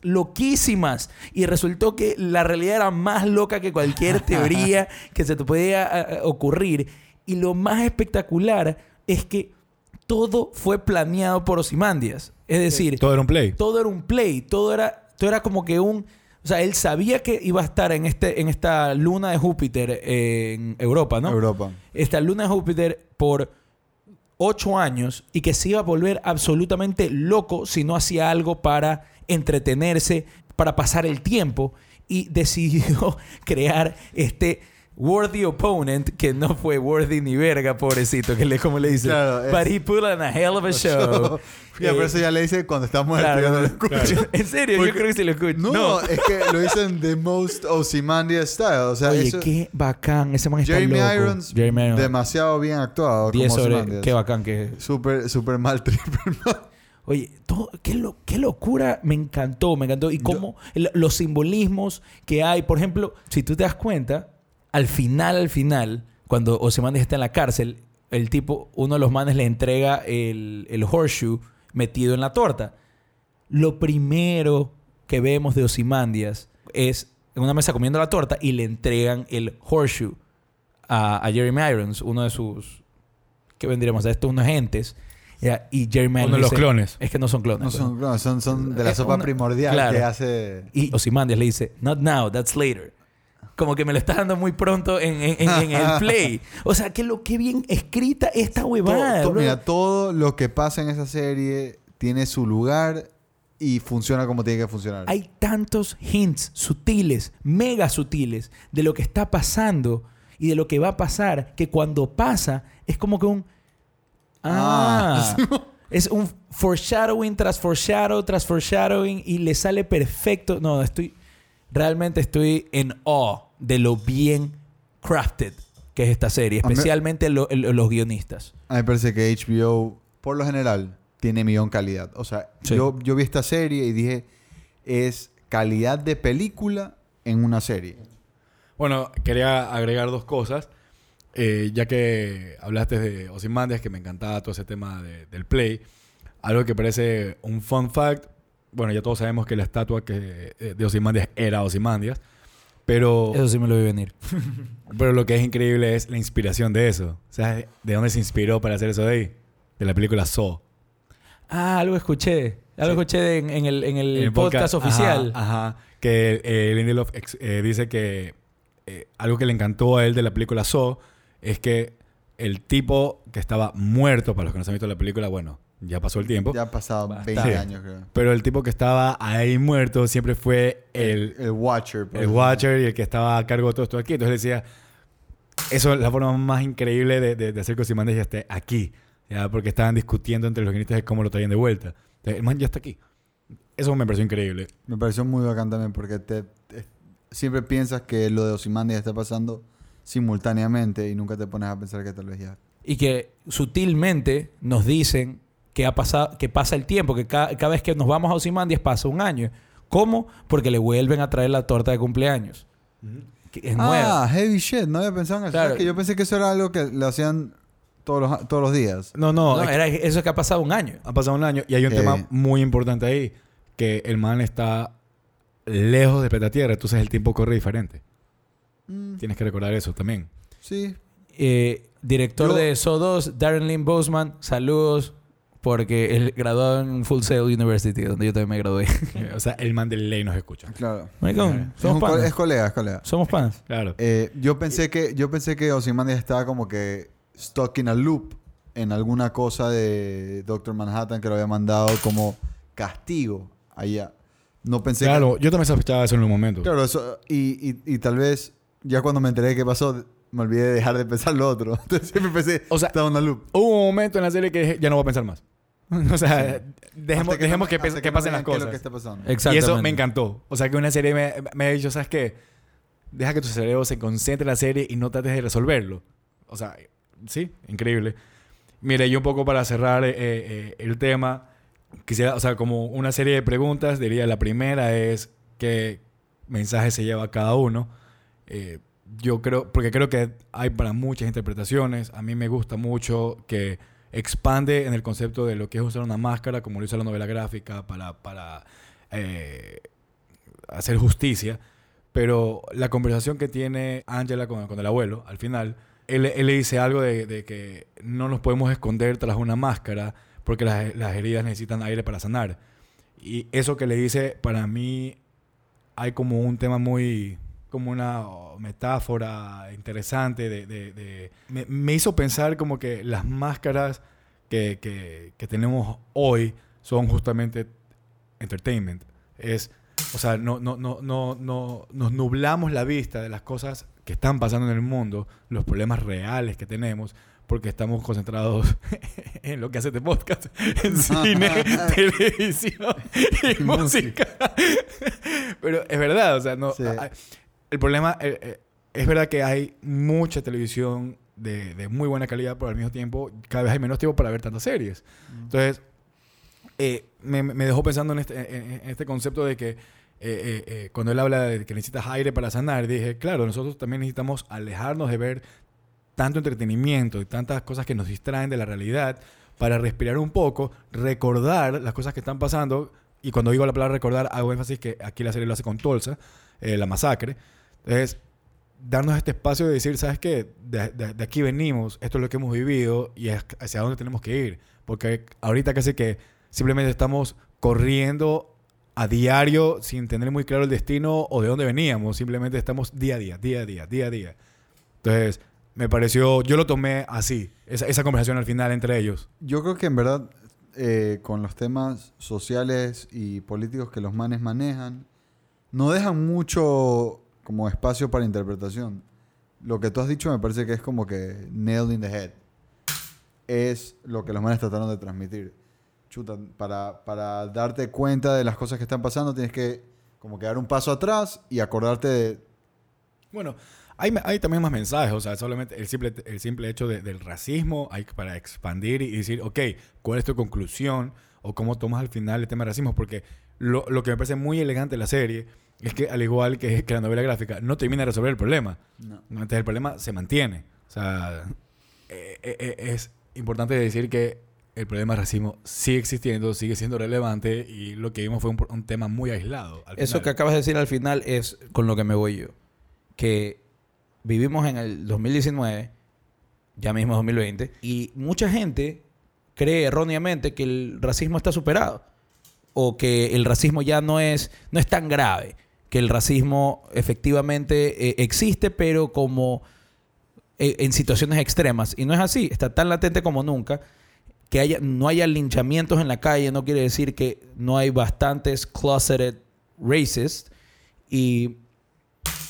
loquísimas. Y resultó que la realidad era más loca que cualquier (laughs) teoría que se te podía ocurrir. Y lo más espectacular es que todo fue planeado por Ozymandias. Es decir, Todo era un play. todo era un play, todo era, todo era como que un... O sea, él sabía que iba a estar en, este, en esta luna de Júpiter eh, en Europa, ¿no? Europa. Esta luna de Júpiter por ocho años y que se iba a volver absolutamente loco si no hacía algo para entretenerse, para pasar el tiempo y (laughs) decidió crear este worthy opponent que no fue worthy ni verga, pobrecito, que le como le dice, Claro, es- but he put on a hell of a (laughs) show. (laughs) Ya, Eh, pero eso ya le dice cuando está muerto. Claro, no lo claro. escucho. (laughs) En serio, Porque- yo creo que sí lo escucho. No, es que lo dicen the most Ozymandias style. O sea, Oye, eso- qué bacán. Ese man está Jeremy loco. Irons, Jeremy Irons. demasiado bien actuado. 10 como sobre... Ozymandias. Qué bacán que es. Súper, súper mal triple. Oye, todo, qué, lo- qué locura. Me encantó, me encantó. Y cómo el- los simbolismos que hay. Por ejemplo, si tú te das cuenta, al final, al final, cuando Ozymandias está en la cárcel, el tipo, uno de los manes le entrega el, el horseshoe metido en la torta. Lo primero que vemos de Ozymandias es en una mesa comiendo la torta y le entregan el horseshoe a, a Jeremy Irons, uno de sus... ¿Qué vendríamos a esto? Unos agentes. Ya, Y Jeremy Irons Uno de los dice- clones. Es que no son clones. No pues. son, no, son, son de la sopa una- primordial claro. que hace. Y Ozymandias le dice, not now, that's later. Como que me lo estás dando muy pronto en, en- en- en el (laughs) play. O sea, que lo que bien escrita esta huevada. todo- mira, todo lo que pasa en esa serie tiene su lugar y funciona como tiene que funcionar. Hay tantos hints sutiles, mega sutiles, de lo que está pasando y de lo que va a pasar, que cuando pasa es como que un... Ah, Ah. (laughs) es un foreshadowing tras foreshadow tras foreshadowing y le sale perfecto. No, estoy... Realmente estoy en awe de lo bien crafted que es esta serie, especialmente lo- el- los guionistas. A mí me parece que HBO, por lo general, tiene millón calidad. O sea, Sí. yo, yo vi esta serie y dije, es calidad de película en una serie. Bueno, quería agregar dos cosas. eh, ya que hablaste de Ozymandias, que me encantaba todo ese tema de- del play, algo que parece un fun fact, bueno, ya todos sabemos que la estatua que, eh, de Ozymandias era Ozymandias, pero, Eso sí me lo vi venir. (laughs) pero lo que es increíble es la inspiración de eso. O sea, ¿de dónde se inspiró para hacer eso de ahí? De la película Saw. Ah, algo escuché. Algo Sí. escuché en, en el, en el, En el podcast, oficial. Ajá, ajá. que eh, Lindelof ex- eh, dice que eh, algo que le encantó a él de la película Saw es que el tipo que estaba muerto, para los que no se han visto la película, bueno, ya pasó el tiempo, Ya ha pasado Bastante. 20 años, creo. pero el tipo que estaba ahí muerto siempre fue el, El Watcher. el ejemplo. Watcher y el que estaba a cargo de todo esto aquí. Entonces decía, eso es la forma más increíble de, de, de hacer que Ozymandias ya esté aquí. ¿ya? Porque estaban discutiendo entre los guionistas de cómo lo traían de vuelta. Entonces, el man ya está aquí. Eso me pareció increíble. Me pareció muy bacán también porque te, te- siempre piensas que lo de Ozymandias está pasando simultáneamente y nunca te pones a pensar que tal vez ya. Y que sutilmente nos dicen que, ha pasado, que pasa el tiempo, que ca- cada vez que nos vamos a Ozymandias pasa un año. ¿Cómo? Porque le vuelven a traer la torta de cumpleaños. Que es nueva. Ah, heavy shit. No había pensado en eso. Claro. ¿Sabes que yo pensé que eso era algo que le hacían todos los, todos los días. No, no, No, es que era eso que ha pasado un año. ha pasado un año y hay un Eh. tema muy importante ahí, que el man está lejos de planeta Tierra, entonces el tiempo corre diferente. Mm, Tienes que recordar eso también. sí. Eh, director Yo- de So 2, Darren Lynn Boseman, saludos. Porque él graduado en Full Sail University, donde yo también me gradué. (laughs) O sea, el man de ley nos escucha. Claro. Maricón, somos panas. es colega, es colega. Somos panas. Claro. Eh, yo pensé que yo pensé que Ozymandias estaba como que stuck in a loop en alguna cosa de Doctor Manhattan que lo había mandado como castigo allá. No pensé que- Claro, yo también sospechaba eso en un momento. Claro, eso, y, y, y tal vez ya cuando me enteré de qué pasó, me olvidé de dejar de pensar lo otro. (laughs) Entonces siempre pensé, O sea, estaba en una loop. Hubo un momento en la serie que dije, ya no voy a pensar más. (laughs) o sea, dejemos, Hasta dejemos que, hasta pe- que no pasen las cosas. lo que está pasando. Y eso me encantó. O sea, que una serie me, me ha dicho, ¿sabes qué? Deja que tu cerebro se concentre en la serie y no trates de resolverlo. O sea, sí, increíble. Mire, yo un poco para cerrar eh, eh, el tema, quisiera, o sea, como una serie de preguntas, diría, la primera es qué mensaje se lleva cada uno. Eh, yo creo, porque creo que hay para muchas interpretaciones. A mí me gusta mucho que expande en el concepto de lo que es usar una máscara, como lo hizo la novela gráfica, para, para eh, hacer justicia. Pero la conversación que tiene Angela con, el abuelo, al final, él, él le dice algo de, de que no nos podemos esconder tras una máscara porque las, las heridas necesitan aire para sanar. Y eso que le dice, para mí, hay como un tema muy, como una metáfora interesante de... de- de- me, me hizo pensar como que las máscaras que, que- que tenemos hoy son justamente entertainment. Es, o sea, no, no, no, no, no, nos nublamos la vista de las cosas que están pasando en el mundo, los problemas reales que tenemos, porque estamos concentrados (laughs) en lo que hace este podcast, (laughs) en cine, (laughs) televisión y música. Pero es verdad, o sea, no, Sí. El problema eh, eh, es verdad que hay mucha televisión de, de muy buena calidad, pero al mismo tiempo cada vez hay menos tiempo para ver tantas series. Entonces, eh, me, me dejó pensando en este, en- en este concepto de que eh, cuando él habla de que necesitas aire para sanar, dije, claro, nosotros también necesitamos alejarnos de ver tanto entretenimiento y tantas cosas que nos distraen de la realidad para respirar un poco, recordar las cosas que están pasando. Y cuando digo la palabra recordar, hago énfasis que aquí la serie lo hace con Tulsa, eh, la masacre. Entonces, darnos este espacio de decir, ¿sabes qué? De, de- de aquí venimos, esto es lo que hemos vivido y hacia dónde tenemos que ir. Porque ahorita casi que simplemente estamos corriendo a diario sin tener muy claro el destino o de dónde veníamos. Simplemente estamos día a día, día a día, día a día. Entonces, me pareció, yo lo tomé así, esa, esa conversación al final entre ellos. Yo creo que en verdad eh, con los temas sociales y políticos que los manes manejan, no dejan mucho como espacio para interpretación. Lo que tú has dicho me parece que es como que nailed in the head. Es lo que los manes trataron de transmitir. Chuta, para, para darte cuenta de las cosas que están pasando tienes que como que dar un paso atrás y acordarte de... Bueno, hay, hay también más mensajes, o sea, solamente el simple, el simple hecho de- del racismo hay para expandir y decir, ok, ¿cuál es tu conclusión? O cómo tomas al final el tema del racismo, porque lo, lo que me parece muy elegante de la serie es que, al igual que, que la novela gráfica, no termina de resolver el problema. No. Entonces el problema se mantiene. O sea, eh, eh, eh, es importante decir que el problema del racismo sigue existiendo, sigue siendo relevante y lo que vimos fue un, un tema muy aislado. al Eso final. que acabas de decir al final es con lo que me voy yo. Que vivimos en el 2019, ya mismo 2020, y mucha gente cree erróneamente que el racismo está superado. O que el racismo ya no es, no es tan grave. Que el racismo efectivamente eh, existe, pero como eh, en situaciones extremas. Y no es así. Está tan latente como nunca. Que haya, no haya linchamientos en la calle no quiere decir que no hay bastantes closeted racists. Y,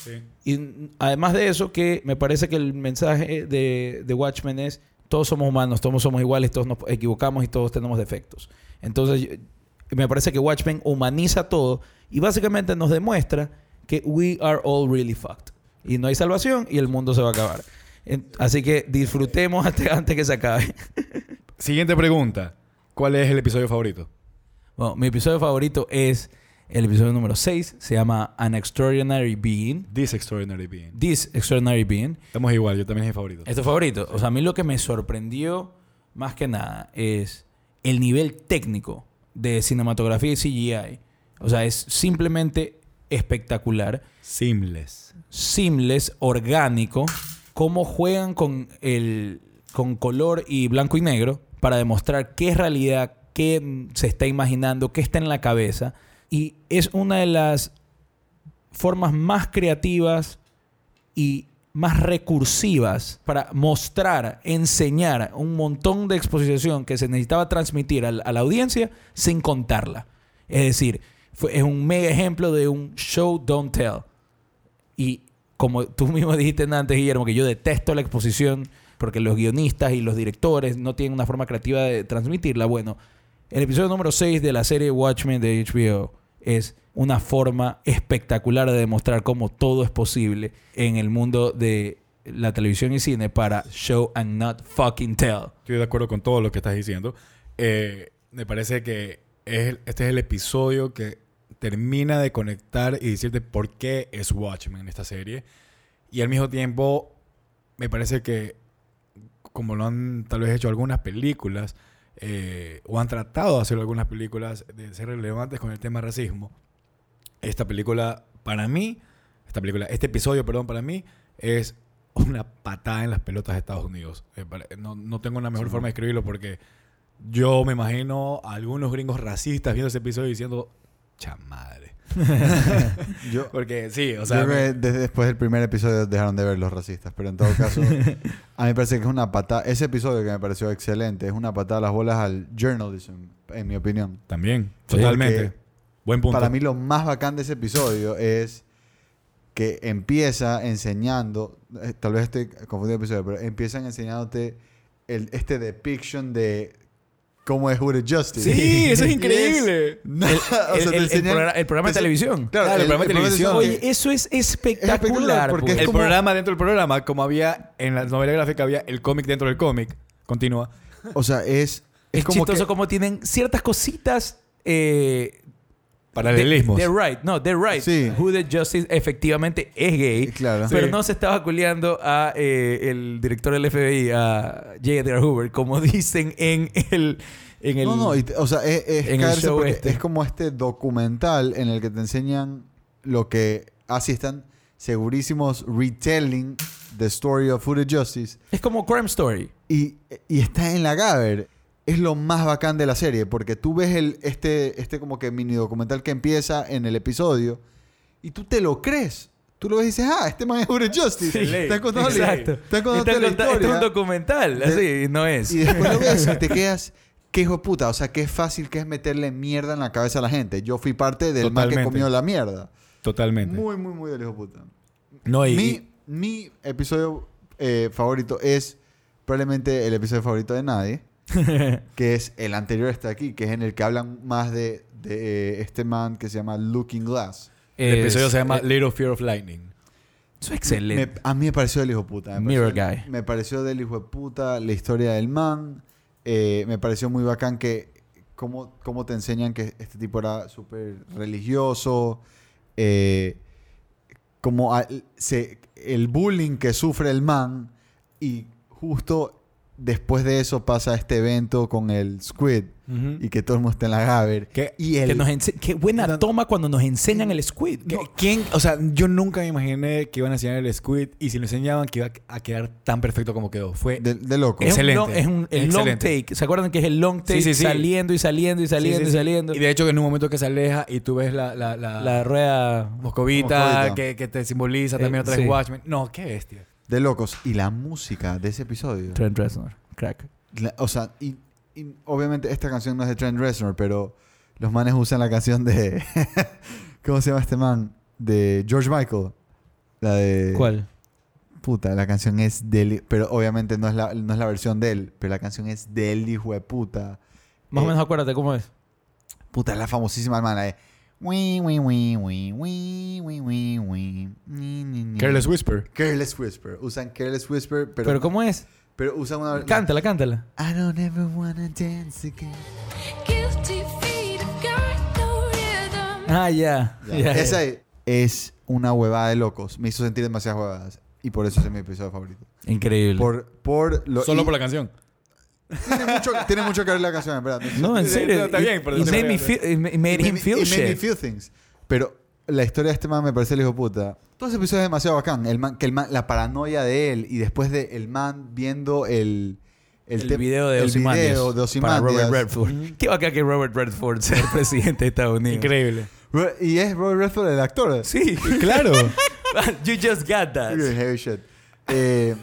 Sí. y además de eso, que me parece que el mensaje de, de Watchmen es todos somos humanos, todos somos iguales, todos nos equivocamos y todos tenemos defectos. Entonces, me parece que Watchmen humaniza todo y básicamente nos demuestra que we are all really fucked. Y no hay salvación y el mundo se va a acabar. Así que disfrutemos hasta- (laughs) antes que se acabe. Siguiente pregunta. ¿Cuál es el episodio favorito? Bueno, mi episodio favorito es el episodio número 6. Se llama An Extraordinary Being. This Extraordinary Being. This Extraordinary Being. Estamos igual, yo también es mi favorito. ¿Es tu favorito? O sea, a mí lo que me sorprendió más que nada es el nivel técnico de cinematografía y CGI. O sea, es simplemente espectacular, Seamless. seamless, orgánico. Cómo juegan con el con color y blanco y negro para demostrar qué es realidad, qué se está imaginando, qué está en la cabeza. Y es una de las formas más creativas y más recursivas para mostrar, enseñar un montón de exposición que se necesitaba transmitir a la, audiencia sin contarla. Es decir, es un mega ejemplo de un show, don't tell. Y como tú (laughs) mismo dijiste antes, Guillermo, que yo detesto la exposición porque los guionistas y los directores no tienen una forma creativa de transmitirla. Bueno, el episodio número 6 de la serie Watchmen de HBO es una forma espectacular de demostrar cómo todo es posible en el mundo de la televisión y cine para show and not fucking tell. Estoy de acuerdo con todo lo que estás diciendo. Eh, me parece que este es el episodio que termina de conectar y decirte por qué es Watchmen esta serie. Y al mismo tiempo, me parece que, como lo han tal vez hecho algunas películas, eh, o han tratado de hacer algunas películas de ser relevantes con el tema racismo, esta película, para mí, esta película, este episodio, perdón, para mí, es una patada en las pelotas de Estados Unidos. No, no tengo una mejor forma de escribirlo porque yo me imagino a algunos gringos racistas viendo ese episodio diciendo, chamadre. (laughs) Yo, Porque sí, o yo sea, creo que me- desde después del primer episodio dejaron de ver los racistas, pero en todo caso, a mí me parece que es una patada. Ese episodio que me pareció excelente es una patada a las bolas al journalism, en mi opinión. también, totalmente. porque Buen punto. Para mí, lo más bacán de ese episodio es que empieza enseñando, eh, tal vez estoy confundiendo el episodio, pero empiezan enseñándote el, este depiction de cómo es Hooded Justice. Sí, (laughs) eso es increíble. No, (laughs) El, programa, de te- televisión. Claro, el programa de televisión. Oye, eso es espectacular. espectacular, porque es el como- programa dentro del programa, como había en la novela gráfica, había el cómic dentro del cómic. Continúa. O sea, es, es es como chistoso que... como tienen ciertas cositas. Eh, Paralelismos. They're right. No, they're right. Sí. Who the Justice efectivamente es gay. Claro. Pero Sí. no se estaba culeando a eh, el director del FBI, a J. Edgar Hoover, como (laughs) dicen en el... En el No, no, y o sea, es, es en caerse este. es como este documental en el que te enseñan lo que así están segurísimos retelling the story of Food Justice Es como Crime Story. y, y está en la Gaber. Es lo más bacán de la serie porque tú ves el, este, este como que mini documental que empieza en el episodio y tú te lo crees. Tú lo ves y dices, ah, este man es Food Justice. Sí, Están contando la- Exacto. están contando Están la conta- Esto es un historia. documental. De- Así, no es. Y después lo ves y te (laughs) quedas, qué hijo de puta. O sea, qué fácil que es meterle mierda en la cabeza a la gente. Yo fui parte del man que comió la mierda. Totalmente. Muy, muy, muy del hijo de puta. no, y, Mi, mi episodio eh, favorito es probablemente el episodio favorito de nadie, (laughs) que es el anterior está aquí, que es en el que hablan más de, de, eh, este man que se llama Looking Glass. el episodio se llama eh, Little Fear of Lightning. Eso es excelente. Me- a mí me pareció del hijo de puta. Me Mirror pareció, Guy. Me pareció del hijo de puta la historia del man. Eh, me pareció muy bacán que cómo, cómo te enseñan que este tipo era súper religioso. Eh, como a- se- el bullying que sufre el man Y justo después de eso pasa este evento con el Squid y que todo el mundo está en la Gaber. ¿Qué? Y Que el... nos ense- Qué buena toma cuando nos enseñan el squid. ¿Qué- ¿Quién? O sea, yo nunca me imaginé que iban a enseñar el Squid y si lo enseñaban que iba a quedar tan perfecto como quedó. Fue De, de loco. Es Excelente. un long, es un el long take. ¿Se acuerdan que es el long take Sí, sí, sí. saliendo y saliendo y saliendo Sí, sí, y sí. saliendo? Y de hecho, en un momento que se aleja y tú ves la, la, la, la rueda. moscovita, Moscovita. Que, que te simboliza Eh, también otra vez sí. Watchmen. No, qué bestia. De locos. Y la música de ese episodio. Trent Reznor. Crack. La- o sea, y, y obviamente esta canción no es de Trent Reznor, pero los manes usan la canción de... (laughs) ¿Cómo se llama este man? De George Michael. La de... ¿Cuál? Puta, la canción es del... Pero obviamente no es la, no es la versión de él, pero la canción es del hijo de puta. Más o Eh, menos acuérdate cómo es. Puta, es la famosísima hermana de... Careless Whisper. Careless Whisper. Usan Careless Whisper, pero... Pero, ¿cómo es? pero usan una... Cántala, cántala. I don't ever wanna dance again. Guilty feet have got no rhythm. Ah, ya. Ya. Esa es una huevada de locos. Me hizo sentir demasiadas huevadas. Y por eso es mi episodio favorito. Increíble. Por, por lo, Solo y por la canción. Tiene, mucho, tiene mucho que ver la canción, en verdad. No, en serio. no, está bien, pero It made me feel, it ma- it made him feel it made me shit. feel things. Pero la historia de este man me parece el hijo de puta. Todo ese episodio es demasiado bacán. El man, que el man, la paranoia de él y después de el man viendo el... El, te- video de el video de para. Robert Redford. Qué bacán que Robert Redford sea el (laughs) presidente de Estados Unidos. Increíble. Y es Robert Redford el actor. Sí. Claro. (laughs) you just got that. Heavy shit. Eh,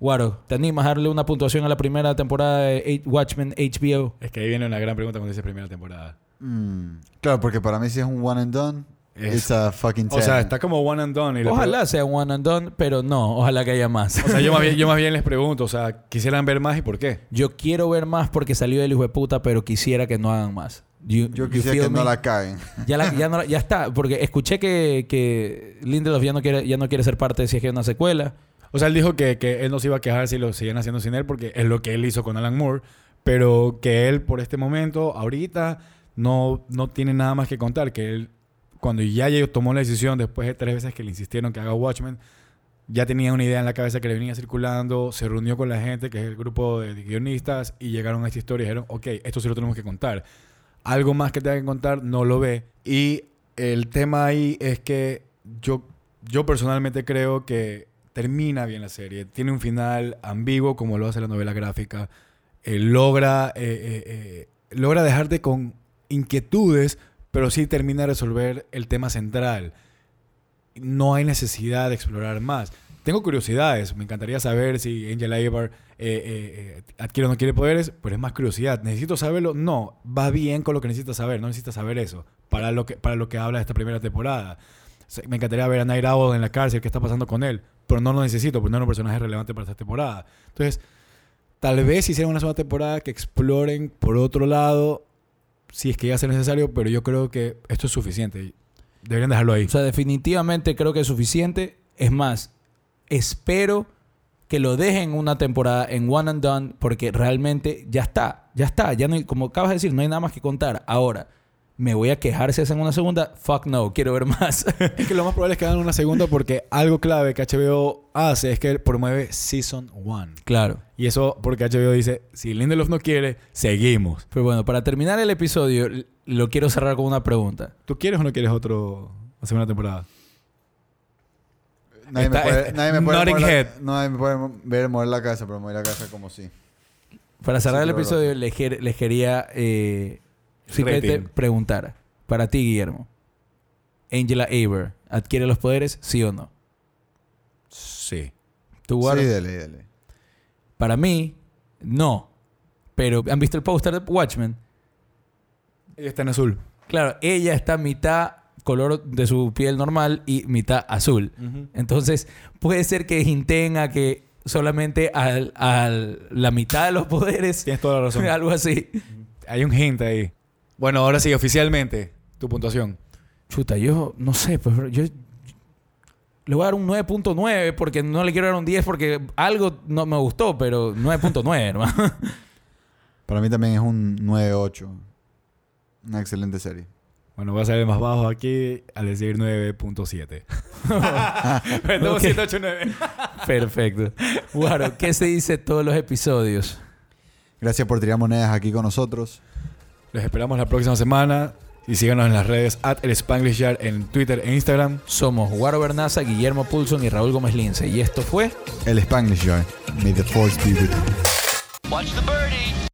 Guaro, ¿te animas a darle una puntuación a la primera temporada de Watchmen HBO? es que ahí viene una gran pregunta cuando dice primera temporada. mm, claro, porque para mí si es un one and done, Es- it's a fucking O sea, 10. está como one and done. Y la Ojalá sea one and done, pero no, ojalá que haya más. O sea, yo más, bien, (laughs) yo más bien les pregunto, o sea, ¿quisieran ver más y por qué? Yo quiero ver más porque salió del hijo de puta, pero quisiera que no hagan más. You- Yo you quisiera feel que no la caguen. Ya, la- ya, no la- ya está, porque escuché que, que Lindelof ya no, quiere, ya no quiere ser parte de si es que hay una secuela. O sea, él dijo que, que él no se iba a quejar si lo siguen haciendo sin él porque es lo que él hizo con Alan Moore, pero que él por este momento, ahorita, no, no tiene nada más que contar, que él, cuando ya tomó la decisión, después de tres veces que le insistieron que haga Watchmen, ya tenía una idea en la cabeza que le venía circulando, se reunió con la gente, que es el grupo de guionistas, y llegaron a esta historia y dijeron, ok, esto sí lo tenemos que contar. Algo más que tenga que contar no lo ve. Y el tema ahí es que yo, yo personalmente creo que termina bien la serie. Tiene un final ambiguo como lo hace la novela gráfica. Eh, logra, eh, eh, logra dejarte con inquietudes, pero sí termina de resolver el tema central. No hay necesidad de explorar más. Tengo curiosidades. Me encantaría saber si Angel eh, adquiere o no quiere poderes, pero es más curiosidad. ¿Necesito saberlo? No. Va bien con lo que necesitas saber. No necesitas saber eso para lo que, para lo que habla esta primera temporada. Me encantaría ver a Night Owl en la cárcel, qué está pasando con él. Pero no lo necesito, porque no es un personaje relevante para esta temporada. Entonces, tal vez hicieran una segunda temporada que exploren por otro lado, si es que ya sea necesario, pero yo creo que esto es suficiente. Deberían dejarlo ahí. O sea, definitivamente creo que es suficiente. Es más, espero que lo dejen una temporada en One and Done porque realmente ya está, ya está. Ya no hay, como acabas de decir, no hay nada más que contar. Ahora, ¿me voy a quejar si hacen una segunda? Fuck no, quiero ver más. (laughs) Es que lo más probable es que hagan una segunda porque algo clave que HBO hace es que promueve Season 1. claro. Y eso porque HBO dice, si Lindelof no quiere, seguimos. Pero bueno, para terminar el episodio, lo quiero cerrar con una pregunta. ¿Tú quieres o no quieres otro una segunda temporada? Nadie, me puede, es- nadie me puede nodding mover la- nadie me puede ver mover la cabeza, pero mover la cabeza como si. Para cerrar Sí, el episodio, les quería eh, simplemente Rating. preguntar. Para ti, Guillermo. Angela Aber, ¿adquiere los poderes? ¿Sí o no? Sí. ¿Tú? Sí, dale, dale. Para mí, no. Pero, ¿han visto el póster de Watchmen? Ella está en azul. Claro, ella está mitad color de su piel normal y mitad azul. Entonces, puede ser que hinten a que solamente al, al- la mitad de los poderes, Tienes toda la razón. (laughs) algo así. Hay un hint ahí. Bueno, ahora sí, oficialmente, tu puntuación. Chuta, yo no sé, pues yo le voy a dar un 9.9 porque no le quiero dar un 10 porque algo no me gustó, pero 9.9, (laughs) hermano. Para mí también es un 9-8. Una excelente serie. Bueno, voy a salir más bajo aquí al decir 9.7. (laughs) Estamos Ok. 189. Perfecto. Guaro, ¿qué se dice todos los episodios? Gracias por tirar monedas aquí con nosotros. Los esperamos la próxima semana. Y síganos en las redes at el Spanglish Yard en Twitter e Instagram. Somos Guaro Bernaza, Guillermo Pulson y Raúl Gómez Lince. Y esto fue El Spanglish Jar. May the force be with you. Watch the birdie.